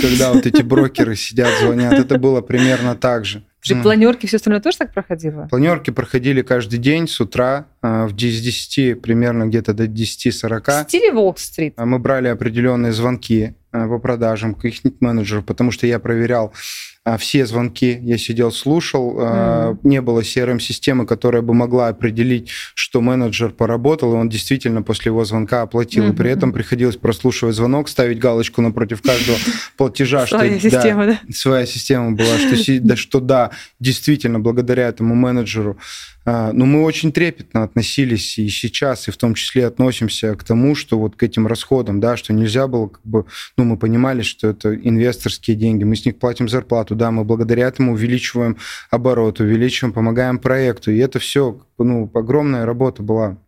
когда вот эти брокеры сидят, звонят, это было примерно так же. Же mm. планерки все остальное тоже так проходило? Планерки проходили каждый день с утра, а, в 10 примерно где-то до 10-40. В стиле Волк-стрит? Мы брали определенные звонки а, по продажам к их менеджеру, потому что я проверял а, все звонки я сидел, слушал. Mm. Не было CRM-системы, которая бы могла определить, что менеджер поработал, и он действительно после его звонка оплатил. Mm-hmm. И при этом приходилось прослушивать звонок, ставить галочку напротив каждого платежа. Своя что, система, да, да? Своя система была, что, да, что да, действительно, благодаря этому менеджеру а, но мы очень трепетно относились и сейчас, и в том числе относимся к тому, что вот к этим расходам, да, что нельзя было, как бы, ну, мы понимали, что это инвесторские деньги, мы с них платим зарплату, да, мы благодаря этому увеличиваем оборот, увеличиваем, помогаем проекту, и это все, ну, огромная работа была.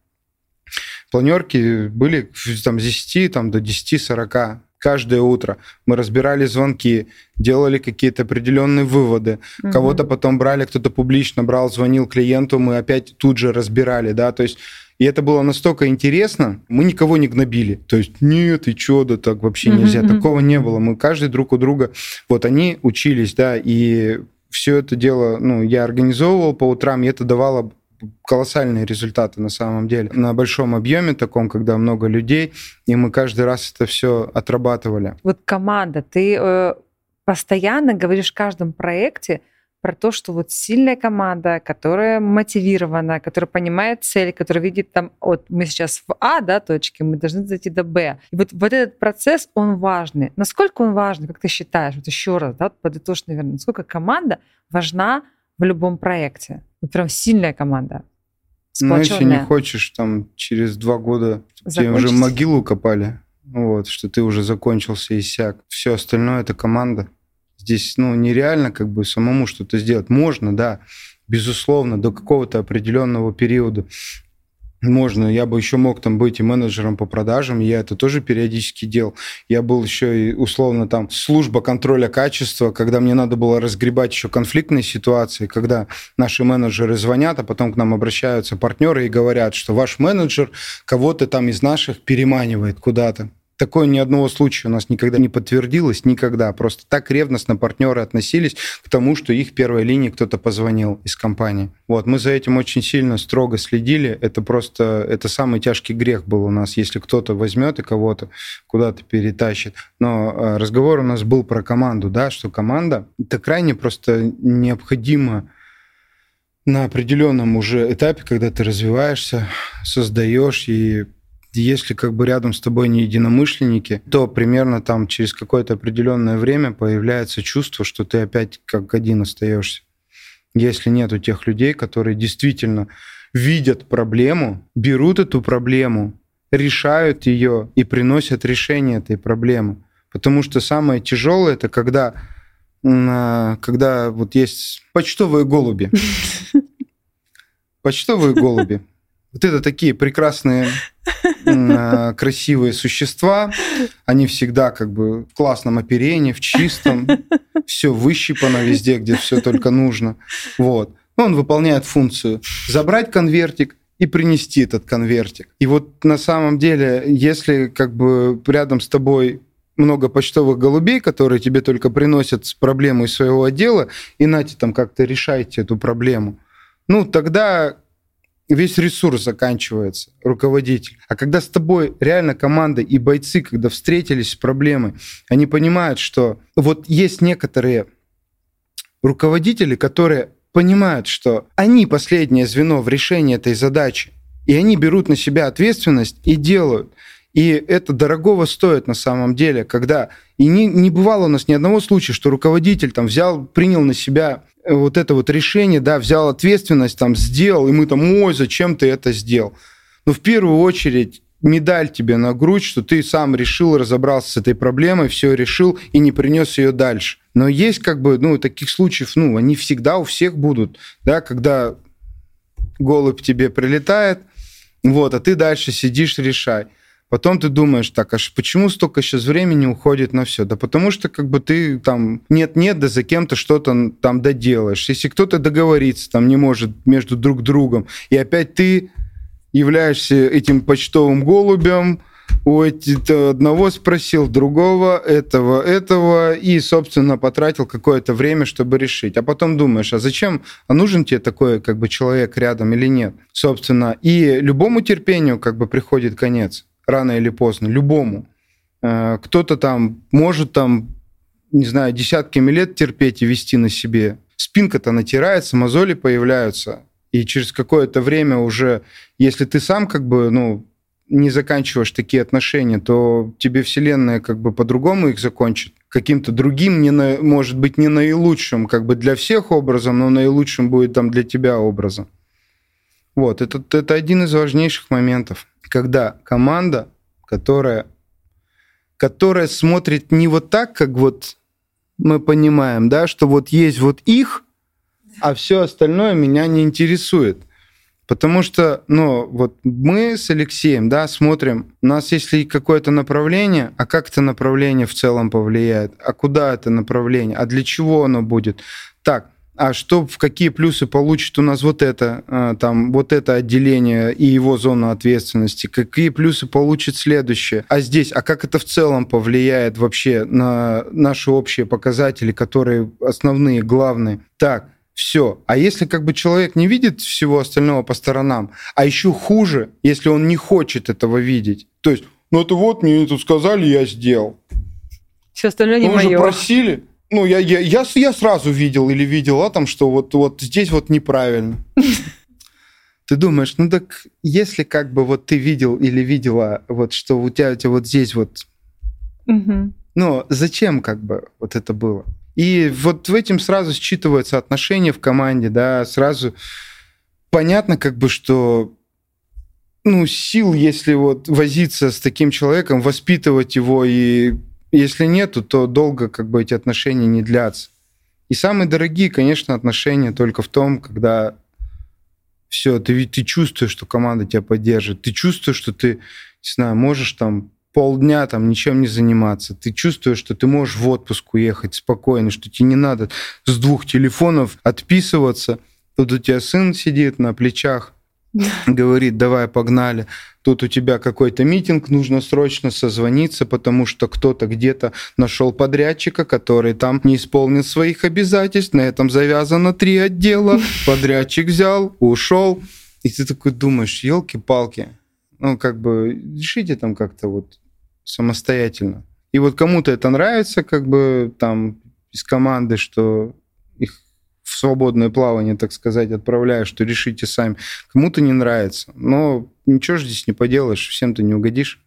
Планерки были там, с 10 там, до 10-40 каждое утро. Мы разбирали звонки, делали какие-то определенные выводы. Угу. Кого-то потом брали, кто-то публично брал, звонил клиенту, мы опять тут же разбирали, да, то есть и это было настолько интересно, мы никого не гнобили. То есть, нет, и что, да так вообще нельзя. Mm-hmm. Такого не было. Мы каждый друг у друга... Вот они учились, да, и все это дело, ну, я организовывал по утрам, и это давало колоссальные результаты на самом деле. На большом объеме таком, когда много людей, и мы каждый раз это все отрабатывали. Вот команда, ты э, постоянно говоришь в каждом проекте про то, что вот сильная команда, которая мотивирована, которая понимает цель, которая видит там, вот мы сейчас в А, да, точке, мы должны зайти до Б. И вот, вот этот процесс, он важный. Насколько он важный, как ты считаешь? Вот еще раз, да, подытожь, наверное, насколько команда важна в любом проекте? Вот прям сильная команда. Ну, если не хочешь, там через два года тебе уже могилу копали, вот, что ты уже закончился и сяк. Все остальное это команда. Здесь, ну, нереально как бы самому что-то сделать. Можно, да, безусловно, до какого-то определенного периода можно. Я бы еще мог там быть и менеджером по продажам, я это тоже периодически делал. Я был еще и условно там служба контроля качества, когда мне надо было разгребать еще конфликтные ситуации, когда наши менеджеры звонят, а потом к нам обращаются партнеры и говорят, что ваш менеджер кого-то там из наших переманивает куда-то. Такое ни одного случая у нас никогда не подтвердилось, никогда. Просто так ревностно партнеры относились к тому, что их первой линии кто-то позвонил из компании. Вот, мы за этим очень сильно строго следили. Это просто, это самый тяжкий грех был у нас, если кто-то возьмет и кого-то куда-то перетащит. Но э, разговор у нас был про команду, да, что команда, это крайне просто необходимо на определенном уже этапе, когда ты развиваешься, создаешь и если как бы рядом с тобой не единомышленники, то примерно там через какое-то определенное время появляется чувство, что ты опять как один остаешься. Если нету тех людей, которые действительно видят проблему, берут эту проблему, решают ее и приносят решение этой проблемы. Потому что самое тяжелое это когда, когда вот есть почтовые голуби. Почтовые голуби. Вот это такие прекрасные, а, красивые существа. Они всегда как бы в классном оперении, в чистом. Все выщипано везде, где все только нужно. Вот. Он выполняет функцию забрать конвертик, и принести этот конвертик. И вот на самом деле, если как бы рядом с тобой много почтовых голубей, которые тебе только приносят проблему из своего отдела, и нате там как-то решайте эту проблему, ну, тогда весь ресурс заканчивается, руководитель. А когда с тобой реально команда и бойцы, когда встретились с проблемой, они понимают, что вот есть некоторые руководители, которые понимают, что они последнее звено в решении этой задачи, и они берут на себя ответственность и делают. И это дорогого стоит на самом деле, когда... И не, не бывало у нас ни одного случая, что руководитель там взял, принял на себя вот это вот решение, да, взял ответственность, там, сделал, и мы там, ой, зачем ты это сделал? Но в первую очередь медаль тебе на грудь, что ты сам решил, разобрался с этой проблемой, все решил и не принес ее дальше. Но есть как бы, ну, таких случаев, ну, они всегда у всех будут, да, когда голубь тебе прилетает, вот, а ты дальше сидишь, решай. Потом ты думаешь, так, а почему столько сейчас времени уходит на все? Да потому что как бы ты там нет-нет, да за кем-то что-то там доделаешь. Если кто-то договориться там не может между друг другом, и опять ты являешься этим почтовым голубем, у одного спросил, другого, этого, этого, и, собственно, потратил какое-то время, чтобы решить. А потом думаешь, а зачем, а нужен тебе такой как бы человек рядом или нет? Собственно, и любому терпению как бы приходит конец рано или поздно, любому. Э, кто-то там может там, не знаю, десятками лет терпеть и вести на себе. Спинка-то натирается, мозоли появляются. И через какое-то время уже, если ты сам как бы, ну, не заканчиваешь такие отношения, то тебе Вселенная как бы по-другому их закончит. Каким-то другим, не на, может быть, не наилучшим, как бы для всех образом, но наилучшим будет там для тебя образом. Вот, это, это один из важнейших моментов когда команда, которая, которая смотрит не вот так, как вот мы понимаем, да, что вот есть вот их, а все остальное меня не интересует. Потому что, ну, вот мы с Алексеем, да, смотрим, у нас есть какое-то направление, а как это направление в целом повлияет, а куда это направление, а для чего оно будет. Так, а что, в какие плюсы получит у нас вот это, а, там, вот это отделение и его зона ответственности, какие плюсы получит следующее, а здесь, а как это в целом повлияет вообще на наши общие показатели, которые основные, главные. Так, все. А если как бы человек не видит всего остального по сторонам, а еще хуже, если он не хочет этого видеть, то есть, ну это вот мне это сказали, я сделал. Все остальное не Вы мое. же просили, ну, я, я, я, я сразу видел или видела там, что вот, вот здесь вот неправильно. Ты думаешь, ну так если как бы вот ты видел или видела, вот что у тебя, у тебя вот здесь вот... Ну, зачем как бы вот это было? И вот в этим сразу считываются отношения в команде, да, сразу понятно как бы, что ну, сил, если вот возиться с таким человеком, воспитывать его, и если нету, то долго как бы эти отношения не длятся. И самые дорогие, конечно, отношения только в том, когда все, ты, ты чувствуешь, что команда тебя поддержит, ты чувствуешь, что ты, не знаю, можешь там полдня там ничем не заниматься. Ты чувствуешь, что ты можешь в отпуск уехать спокойно, что тебе не надо с двух телефонов отписываться. Тут у тебя сын сидит на плечах, говорит, давай, погнали. Тут у тебя какой-то митинг, нужно срочно созвониться, потому что кто-то где-то нашел подрядчика, который там не исполнил своих обязательств. На этом завязано три отдела. Подрядчик взял, ушел. И ты такой думаешь, елки-палки, ну, как бы решите там как-то вот самостоятельно. И вот кому-то это нравится, как бы там из команды, что свободное плавание, так сказать, отправляю, что решите сами. Кому-то не нравится. Но ничего же здесь не поделаешь, всем ты не угодишь.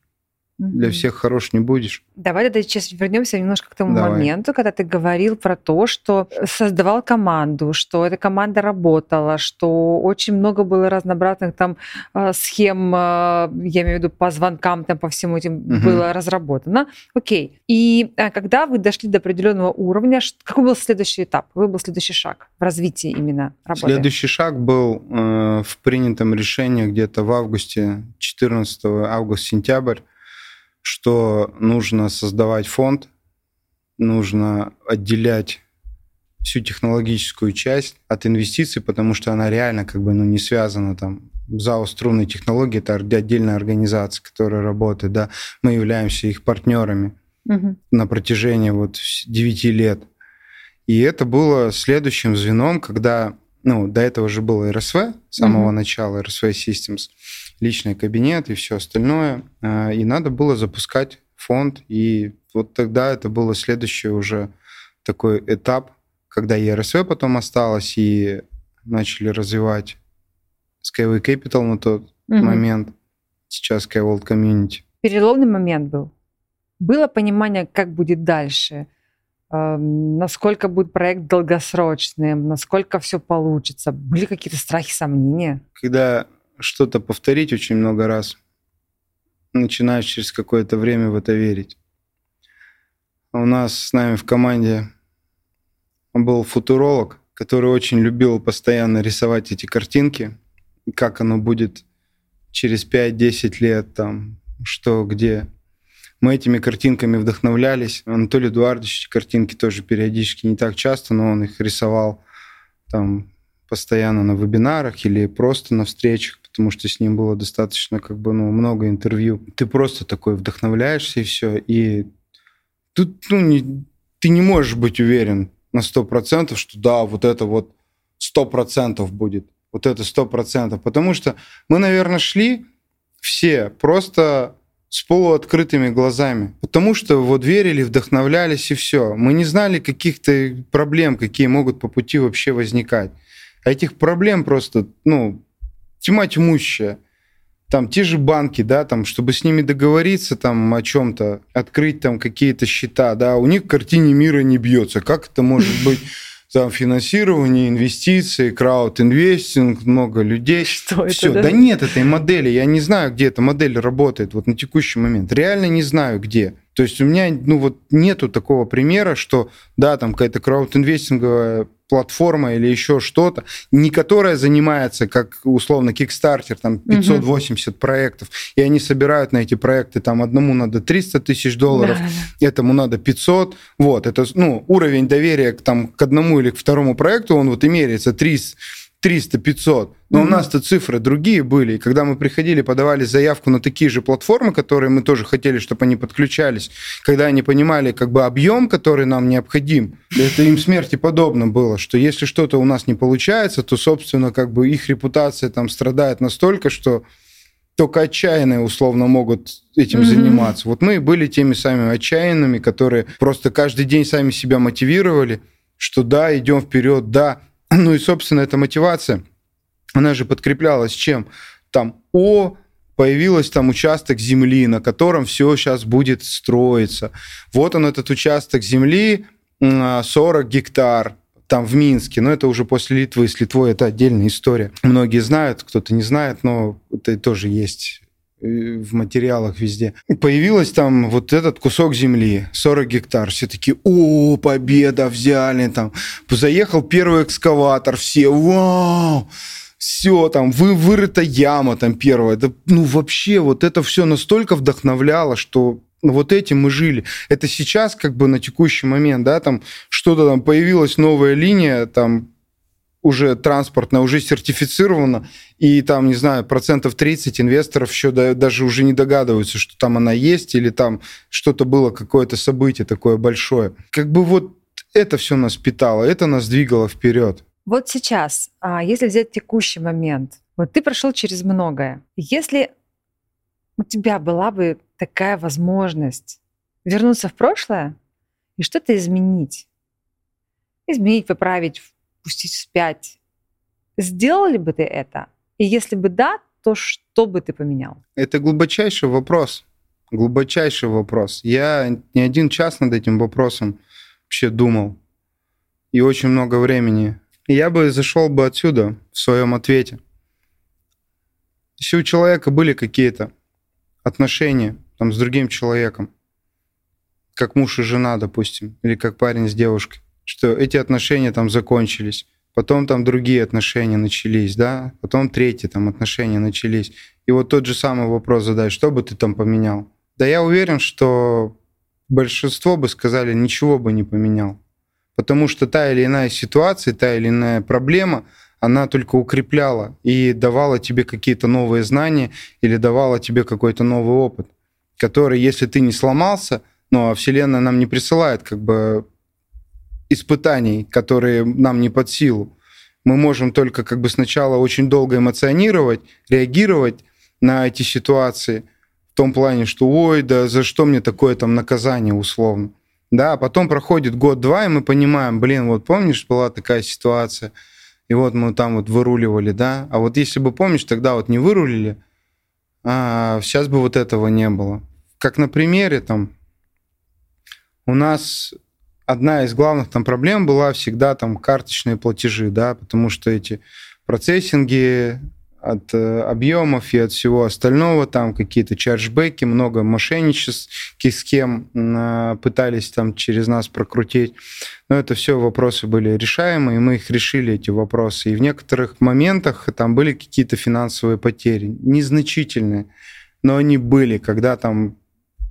Для всех хорош не будешь. Давай тогда сейчас вернемся немножко к тому Давай. моменту, когда ты говорил про то, что создавал команду, что эта команда работала, что очень много было разнообразных там э, схем, э, я имею в виду по звонкам, там по всему этим угу. было разработано. Окей. И э, когда вы дошли до определенного уровня, какой был следующий этап? Какой был следующий шаг в развитии именно работы? Следующий шаг был э, в принятом решении где-то в августе, 14 август-сентябрь что нужно создавать фонд, нужно отделять всю технологическую часть от инвестиций, потому что она реально как бы ну, не связана там. ЗАО «Струнные технологии» — это отдельная организация, которая работает, да. Мы являемся их партнерами угу. на протяжении вот 9 лет. И это было следующим звеном, когда, ну, до этого же было РСВ, с самого угу. начала, РСВ Systems, личный кабинет и все остальное. А, и надо было запускать фонд. И вот тогда это было следующий уже такой этап, когда и РСВ потом осталось, и начали развивать Skyway Capital на тот угу. момент, сейчас Skyworld Community. Переломный момент был. Было понимание, как будет дальше, насколько будет проект долгосрочным, насколько все получится. Были какие-то страхи, сомнения? Когда что-то повторить очень много раз, начинаешь через какое-то время в это верить. У нас с нами в команде был футуролог, который очень любил постоянно рисовать эти картинки, как оно будет через 5-10 лет, там, что, где. Мы этими картинками вдохновлялись. Анатолий Эдуардович картинки тоже периодически, не так часто, но он их рисовал там постоянно на вебинарах или просто на встречах потому что с ним было достаточно как бы ну, много интервью. Ты просто такой вдохновляешься и все. И тут ну, не, ты не можешь быть уверен на сто процентов, что да, вот это вот сто процентов будет. Вот это сто процентов. Потому что мы, наверное, шли все просто с полуоткрытыми глазами. Потому что вот верили, вдохновлялись и все. Мы не знали каких-то проблем, какие могут по пути вообще возникать. А этих проблем просто, ну, тьма тьмущая. Там те же банки, да, там, чтобы с ними договориться там о чем-то, открыть там какие-то счета, да, у них в картине мира не бьется. Как это может быть? Там финансирование, инвестиции, крауд-инвестинг, много людей. Что это? Все. Да? да нет этой модели. Я не знаю, где эта модель работает вот на текущий момент. Реально не знаю, где. То есть у меня ну, вот нету такого примера, что да, там какая-то крауд-инвестинговая платформа или еще что-то, не которая занимается, как условно Kickstarter, там 580 угу. проектов, и они собирают на эти проекты, там одному надо 300 тысяч долларов, да. этому надо 500, вот, это, ну, уровень доверия к, там, к одному или к второму проекту, он вот и меряется 300 300-500. Но mm-hmm. у нас-то цифры другие были. И когда мы приходили, подавали заявку на такие же платформы, которые мы тоже хотели, чтобы они подключались, когда они понимали как бы объем, который нам необходим, это им смерти подобно было, что если что-то у нас не получается, то, собственно, как бы их репутация там страдает настолько, что только отчаянные условно могут этим mm-hmm. заниматься. Вот мы были теми самыми отчаянными, которые просто каждый день сами себя мотивировали, что да, идем вперед, да. Ну и, собственно, эта мотивация, она же подкреплялась чем? Там, о, появился там участок земли, на котором все сейчас будет строиться. Вот он, этот участок земли, 40 гектар, там в Минске, но это уже после Литвы, с Литвой это отдельная история. Многие знают, кто-то не знает, но это тоже есть в материалах везде. Появилась там вот этот кусок земли, 40 гектар. Все такие, о, победа, взяли там. Заехал первый экскаватор, все, вау! все там, вы, вырыта яма там первая. Да, ну, вообще, вот это все настолько вдохновляло, что вот этим мы жили. Это сейчас как бы на текущий момент, да, там что-то там появилась новая линия, там уже транспортная, уже сертифицирована, и там, не знаю, процентов 30 инвесторов еще даже уже не догадываются, что там она есть, или там что-то было, какое-то событие такое большое. Как бы вот это все нас питало, это нас двигало вперед. Вот сейчас, а, если взять текущий момент, вот ты прошел через многое. Если у тебя была бы такая возможность вернуться в прошлое и что-то изменить. Изменить, поправить, пустить вспять. Сделал ли бы ты это? И если бы да, то что бы ты поменял? Это глубочайший вопрос. Глубочайший вопрос. Я не один час над этим вопросом вообще думал. И очень много времени. я бы зашел бы отсюда в своем ответе. Если у человека были какие-то отношения там, с другим человеком, как муж и жена, допустим, или как парень с девушкой, что эти отношения там закончились, потом там другие отношения начались, да, потом третьи там отношения начались. И вот тот же самый вопрос задать, что бы ты там поменял? Да я уверен, что большинство бы сказали, ничего бы не поменял. Потому что та или иная ситуация, та или иная проблема – она только укрепляла и давала тебе какие-то новые знания или давала тебе какой-то новый опыт, который, если ты не сломался, ну, а Вселенная нам не присылает как бы испытаний, которые нам не под силу. Мы можем только как бы сначала очень долго эмоционировать, реагировать на эти ситуации в том плане, что ой, да за что мне такое там наказание условно. Да, а потом проходит год-два, и мы понимаем, блин, вот помнишь, была такая ситуация – и вот мы там вот выруливали, да. А вот если бы, помнишь, тогда вот не вырулили, а сейчас бы вот этого не было. Как на примере там, у нас одна из главных там проблем была всегда там карточные платежи, да, потому что эти процессинги, от э, объемов и от всего остального, там какие-то чарджбеки, много мошеннических схем э, пытались там через нас прокрутить. Но это все вопросы были решаемы, и мы их решили, эти вопросы. И в некоторых моментах там были какие-то финансовые потери, незначительные, но они были, когда там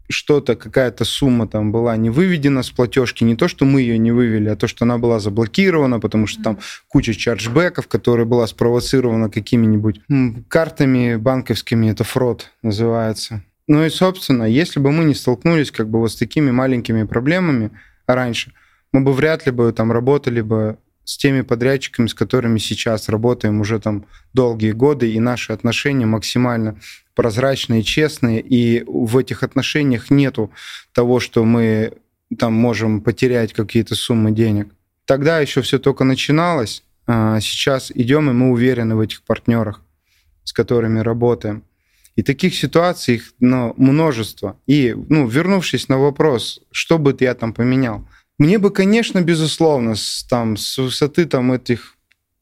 что-то, какая-то сумма там была не выведена с платежки, не то, что мы ее не вывели, а то, что она была заблокирована, потому что там куча чарджбеков, которая была спровоцирована какими-нибудь картами банковскими, это фрод называется. Ну и, собственно, если бы мы не столкнулись как бы вот с такими маленькими проблемами раньше, мы бы вряд ли бы там работали бы с теми подрядчиками, с которыми сейчас работаем уже там долгие годы, и наши отношения максимально прозрачные, честные, и в этих отношениях нету того, что мы там можем потерять какие-то суммы денег. Тогда еще все только начиналось, а сейчас идем, и мы уверены в этих партнерах, с которыми работаем. И таких ситуаций их ну, множество. И, ну, вернувшись на вопрос, что бы я там поменял, мне бы, конечно, безусловно, с, там, с высоты там, этих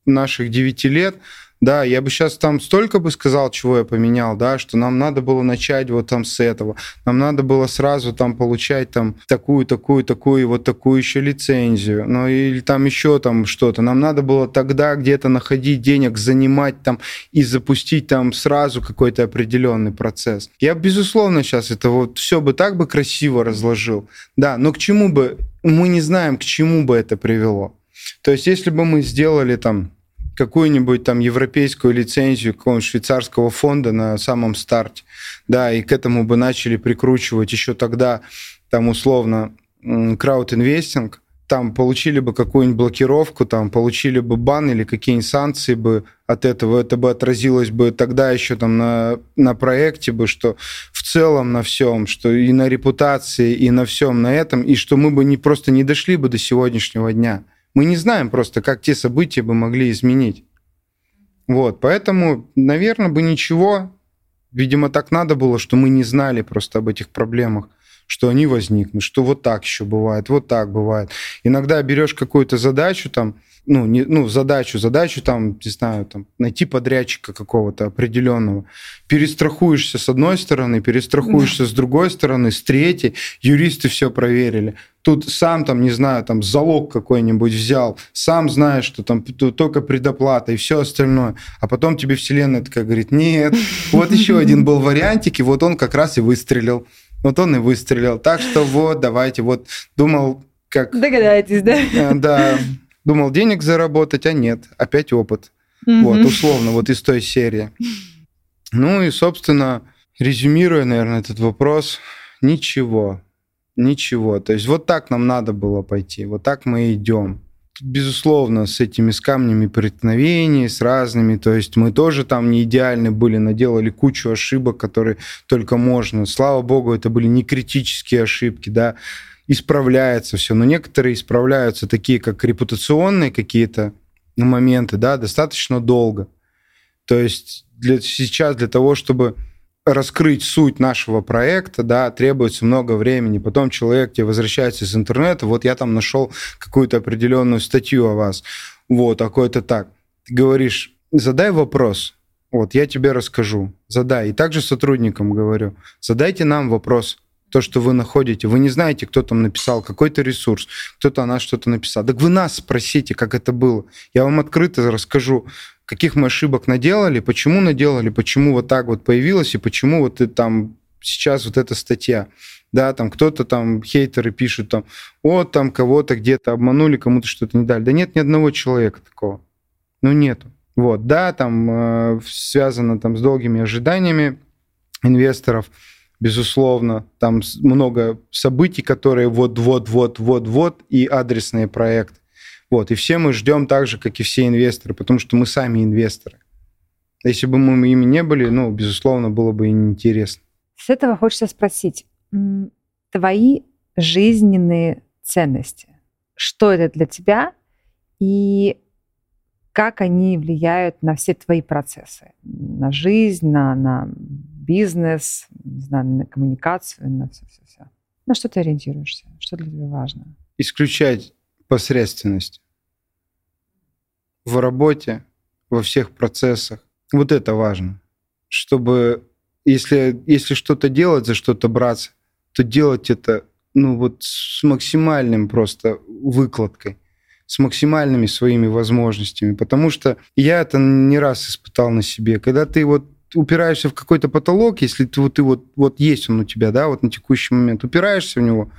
наших девяти лет да, я бы сейчас там столько бы сказал, чего я поменял, да, что нам надо было начать вот там с этого. Нам надо было сразу там получать там такую, такую, такую, вот такую еще лицензию, ну или там еще там что-то. Нам надо было тогда где-то находить денег, занимать там и запустить там сразу какой-то определенный процесс. Я, безусловно, сейчас это вот все бы так бы красиво разложил. Да, но к чему бы, мы не знаем, к чему бы это привело. То есть, если бы мы сделали там какую-нибудь там европейскую лицензию какого-нибудь швейцарского фонда на самом старте, да, и к этому бы начали прикручивать еще тогда там условно краудинвестинг, там получили бы какую-нибудь блокировку, там получили бы бан или какие-нибудь санкции бы от этого, это бы отразилось бы тогда еще там на, на проекте бы, что в целом на всем, что и на репутации, и на всем на этом, и что мы бы не просто не дошли бы до сегодняшнего дня. Мы не знаем просто, как те события бы могли изменить. Вот, поэтому, наверное, бы ничего. Видимо, так надо было, что мы не знали просто об этих проблемах что они возникнут, что вот так еще бывает, вот так бывает. Иногда берешь какую-то задачу, там, ну, не, ну, задачу, задачу, там, не знаю, там, найти подрядчика какого-то определенного. Перестрахуешься с одной стороны, перестрахуешься с другой стороны, с третьей. Юристы все проверили. Тут сам, там, не знаю, там, залог какой-нибудь взял, сам знаешь, что там только предоплата и все остальное. А потом тебе вселенная такая говорит, нет, вот еще один был вариантик, и вот он как раз и выстрелил. Вот он и выстрелил. Так что вот, давайте, вот думал, как... Догадаетесь, да? Э, да. Думал денег заработать, а нет, опять опыт. Mm-hmm. Вот, условно, вот из той серии. Ну и, собственно, резюмируя, наверное, этот вопрос, ничего, ничего. То есть вот так нам надо было пойти, вот так мы идем безусловно, с этими с камнями преткновений, с разными. То есть мы тоже там не идеальны были, наделали кучу ошибок, которые только можно. Слава богу, это были не критические ошибки, да, исправляется все. Но некоторые исправляются, такие как репутационные какие-то моменты, да, достаточно долго. То есть для, сейчас для того, чтобы раскрыть суть нашего проекта, да, требуется много времени. Потом человек тебе возвращается из интернета, вот я там нашел какую-то определенную статью о вас, вот, такой-то так. Ты говоришь, задай вопрос, вот, я тебе расскажу, задай. И также сотрудникам говорю, задайте нам вопрос, то, что вы находите. Вы не знаете, кто там написал какой-то ресурс, кто-то о нас что-то написал. Так вы нас спросите, как это было. Я вам открыто расскажу каких мы ошибок наделали, почему наделали, почему вот так вот появилось и почему вот и там сейчас вот эта статья. Да, там кто-то там, хейтеры пишут там, вот там кого-то где-то обманули, кому-то что-то не дали. Да нет ни одного человека такого. Ну, нету. Вот, да, там э, связано там с долгими ожиданиями инвесторов, безусловно, там много событий, которые вот-вот-вот-вот-вот и адресные проекты. Вот, и все мы ждем так же, как и все инвесторы, потому что мы сами инвесторы. Если бы мы ими не были, ну, безусловно, было бы и неинтересно. С этого хочется спросить, твои жизненные ценности, что это для тебя и как они влияют на все твои процессы, на жизнь, на, на бизнес, не знаю, на коммуникацию, на все-все-все. На что ты ориентируешься? Что для тебя важно? Исключать посредственность в работе, во всех процессах. Вот это важно. Чтобы, если, если что-то делать, за что-то браться, то делать это ну вот с максимальным просто выкладкой, с максимальными своими возможностями. Потому что я это не раз испытал на себе. Когда ты вот упираешься в какой-то потолок, если ты вот, ты вот, вот есть он у тебя, да, вот на текущий момент, упираешься в него,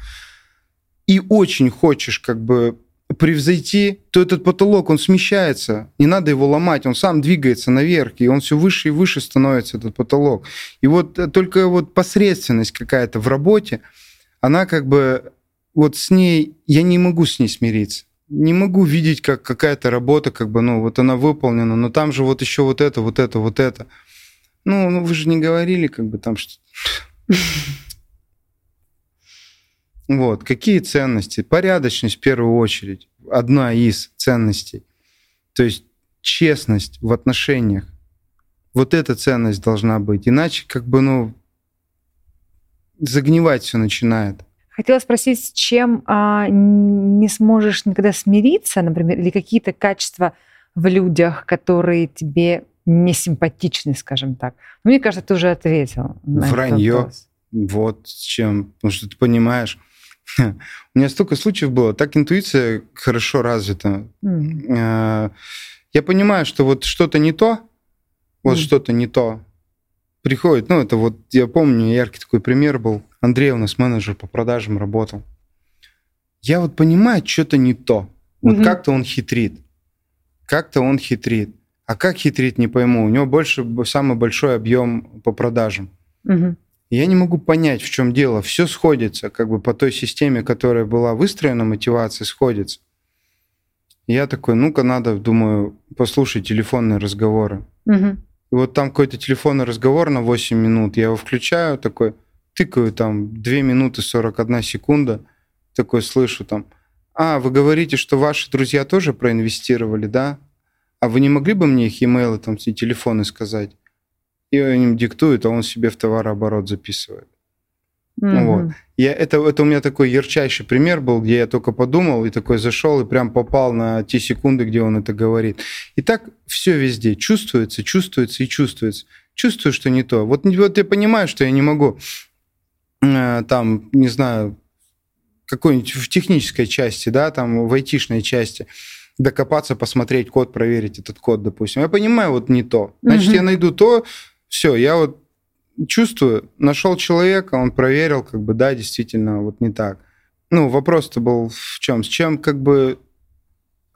и очень хочешь как бы превзойти, то этот потолок, он смещается. Не надо его ломать, он сам двигается наверх, и он все выше и выше становится, этот потолок. И вот э, только вот посредственность какая-то в работе, она как бы вот с ней, я не могу с ней смириться. Не могу видеть, как какая-то работа, как бы, ну, вот она выполнена, но там же вот еще вот это, вот это, вот это. Ну, ну вы же не говорили, как бы там что Вот. Какие ценности? Порядочность в первую очередь. Одна из ценностей. То есть честность в отношениях. Вот эта ценность должна быть. Иначе как бы, ну, загнивать все начинает. Хотела спросить, с чем а, не сможешь никогда смириться, например, или какие-то качества в людях, которые тебе не симпатичны, скажем так. Мне кажется, ты уже ответил. На Вранье. Вот с чем. Потому что ты понимаешь, У меня столько случаев было, так интуиция хорошо развита. Mm. Я понимаю, что вот что-то не то, вот mm. что-то не то. Приходит, ну это вот, я помню, яркий такой пример был. Андрей у нас менеджер по продажам работал. Я вот понимаю, что-то не то. Вот mm-hmm. как-то он хитрит. Как-то он хитрит. А как хитрит, не пойму. У него больше, самый большой объем по продажам. Mm-hmm. Я не могу понять, в чем дело. Все сходится, как бы по той системе, которая была выстроена, мотивация сходится. Я такой, ну-ка надо, думаю, послушать телефонные разговоры. Угу. И вот там какой-то телефонный разговор на 8 минут, я его включаю, такой, тыкаю там 2 минуты 41 секунда, такой слышу там, а, вы говорите, что ваши друзья тоже проинвестировали, да? А вы не могли бы мне их e-mail там и телефоны сказать? И они им диктуют, а он себе в товарооборот записывает. Мгм. Вот. Я, это, это у меня такой ярчайший пример был, где я только подумал и такой зашел и прям попал на те секунды, где он это говорит. И так все везде чувствуется, чувствуется и чувствуется. Чувствую, что не то. Вот, вот я понимаю, что я не могу э, там, не знаю, какой-нибудь в технической части, да, там в айтишной части докопаться, посмотреть код, проверить этот код, допустим. Я понимаю, вот не то. Значит, Мгм. я найду то, все, я вот чувствую, нашел человека, он проверил, как бы, да, действительно, вот не так. Ну, вопрос-то был в чем? С чем, как бы,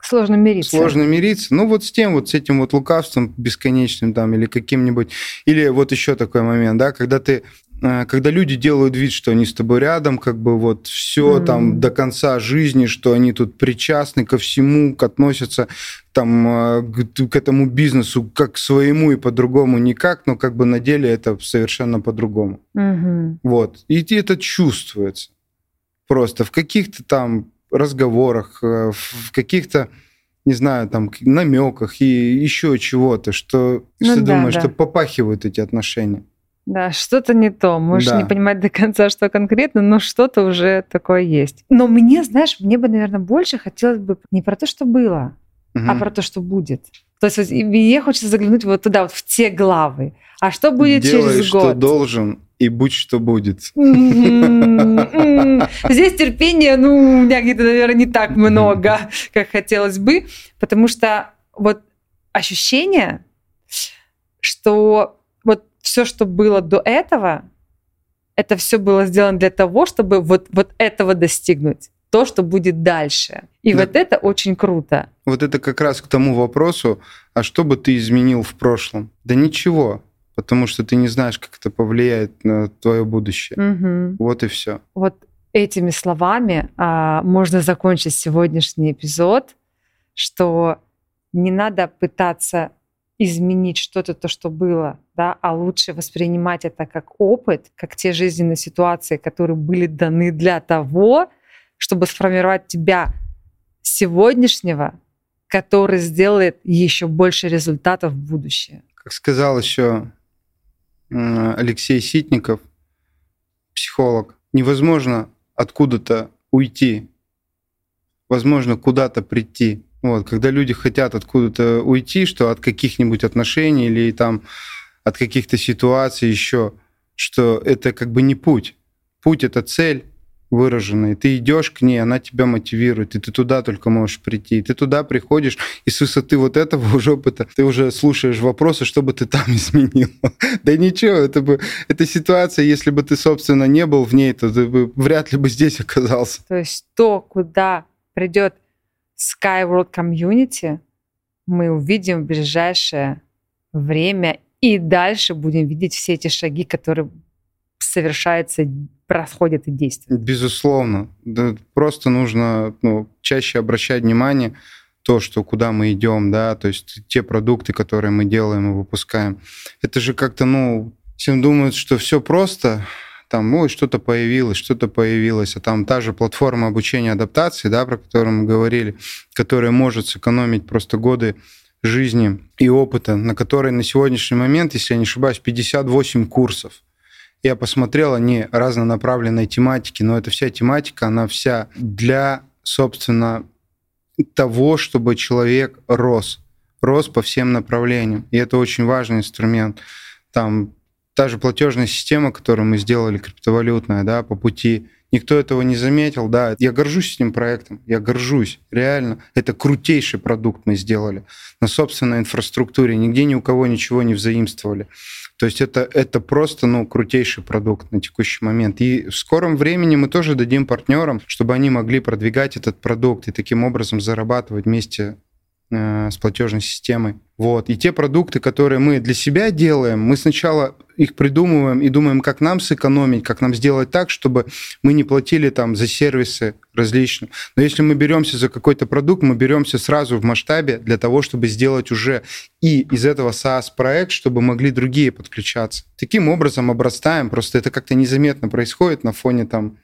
Сложно мириться. сложно мириться? Ну, вот с тем, вот с этим вот лукавством бесконечным там, или каким-нибудь... Или вот еще такой момент, да, когда ты когда люди делают вид, что они с тобой рядом, как бы вот все Мгм. там до конца жизни, что они тут причастны ко всему, к- относятся там э, к, к этому бизнесу как к своему и по-другому никак, но как бы на деле это совершенно по-другому. Мгм. Вот. И это чувствуется. Просто в каких-то там разговорах, э, в каких-то, не знаю, там намеках и еще чего-то, что, Ну что да, думаешь, да. что попахивают эти отношения. Да, что-то не то. Можешь Да. не понимать до конца, что конкретно, но что-то уже такое есть. Но мне, знаешь, мне бы, наверное, больше хотелось бы не про то, что было, а Мгм. про то, что будет. То есть вот и мне хочется заглянуть вот туда, вот в те главы. А что будет Делай, через что год? должен, и будь что будет. Здесь терпения, ну, у меня где-то, наверное, не так много, как хотелось бы, потому что вот ощущение, что все, что было до этого, это все было сделано для того, чтобы вот, вот этого достигнуть, то, что будет дальше. И Да. вот это очень круто. Вот это как раз к тому вопросу, а что бы ты изменил в прошлом? Да ничего, потому что ты не знаешь, как это повлияет на твое будущее. Мгм. Вот и все. Вот этими словами а, можно закончить сегодняшний эпизод, что не надо пытаться изменить что-то, то, что было, да, а лучше воспринимать это как опыт, как те жизненные ситуации, которые были даны для того, чтобы сформировать тебя сегодняшнего, который сделает еще больше результатов в будущее. Как сказал еще Алексей Ситников, психолог, невозможно откуда-то уйти, возможно куда-то прийти. Вот, когда люди хотят откуда-то уйти, что от каких-нибудь отношений или там от каких-то ситуаций еще, что это как бы не путь. Путь это цель выраженная. Ты идешь к ней, она тебя мотивирует, и ты туда только можешь прийти. И ты туда приходишь, и с высоты вот этого уже опыта ты уже слушаешь вопросы, что бы ты там изменил. Да ничего, это бы эта ситуация, если бы ты, собственно, не был в ней, то ты бы вряд ли бы здесь оказался. То есть то, куда придет Skyworld Community, мы увидим в ближайшее время и дальше будем видеть все эти шаги, которые совершаются, происходят и действуют. Безусловно. Да, просто нужно ну, чаще обращать внимание то, что куда мы идем, да, то есть те продукты, которые мы делаем и выпускаем. Это же как-то, ну, всем думают, что все просто, там, ой, что-то появилось, что-то появилось, а там та же платформа обучения адаптации, да, про которую мы говорили, которая может сэкономить просто годы жизни и опыта, на которой на сегодняшний момент, если я не ошибаюсь, 58 курсов. Я посмотрел, они разнонаправленной тематики, но эта вся тематика, она вся для, собственно, того, чтобы человек рос, рос по всем направлениям. И это очень важный инструмент. Там та же платежная система, которую мы сделали, криптовалютная, да, по пути, никто этого не заметил, да. Я горжусь этим проектом, я горжусь, реально. Это крутейший продукт мы сделали на собственной инфраструктуре, нигде ни у кого ничего не взаимствовали. То есть это, это просто ну, крутейший продукт на текущий момент. И в скором времени мы тоже дадим партнерам, чтобы они могли продвигать этот продукт и таким образом зарабатывать вместе э, с платежной системой. Вот. И те продукты, которые мы для себя делаем, мы сначала их придумываем и думаем, как нам сэкономить, как нам сделать так, чтобы мы не платили там за сервисы различные. Но если мы беремся за какой-то продукт, мы беремся сразу в масштабе для того, чтобы сделать уже и из этого SaaS-проект, чтобы могли другие подключаться. Таким образом обрастаем, просто это как-то незаметно происходит на фоне там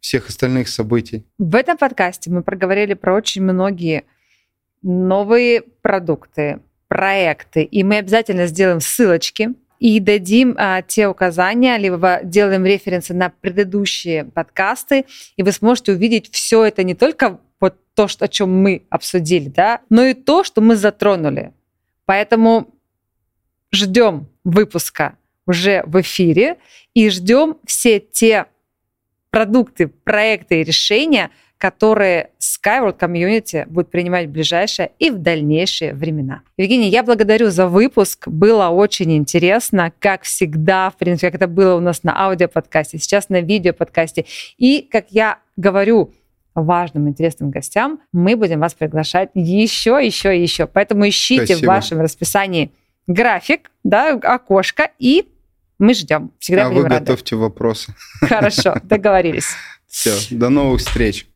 всех остальных событий. В этом подкасте мы проговорили про очень многие новые продукты, проекты, и мы обязательно сделаем ссылочки и дадим а, те указания, либо делаем референсы на предыдущие подкасты, и вы сможете увидеть все это не только вот то, что, о чем мы обсудили, да, но и то, что мы затронули. Поэтому ждем выпуска уже в эфире и ждем все те продукты, проекты и решения, которые Skyward Community будет принимать в ближайшее и в дальнейшие времена. Евгений, я благодарю за выпуск. Было очень интересно, как всегда, в принципе, как это было у нас на аудиоподкасте, сейчас на видеоподкасте. И, как я говорю, важным, интересным гостям, мы будем вас приглашать еще, еще и еще. Поэтому ищите Спасибо. в вашем расписании график, да, окошко, и мы ждем. Всегда а вы рады. готовьте вопросы. Хорошо, договорились. Все, до новых встреч.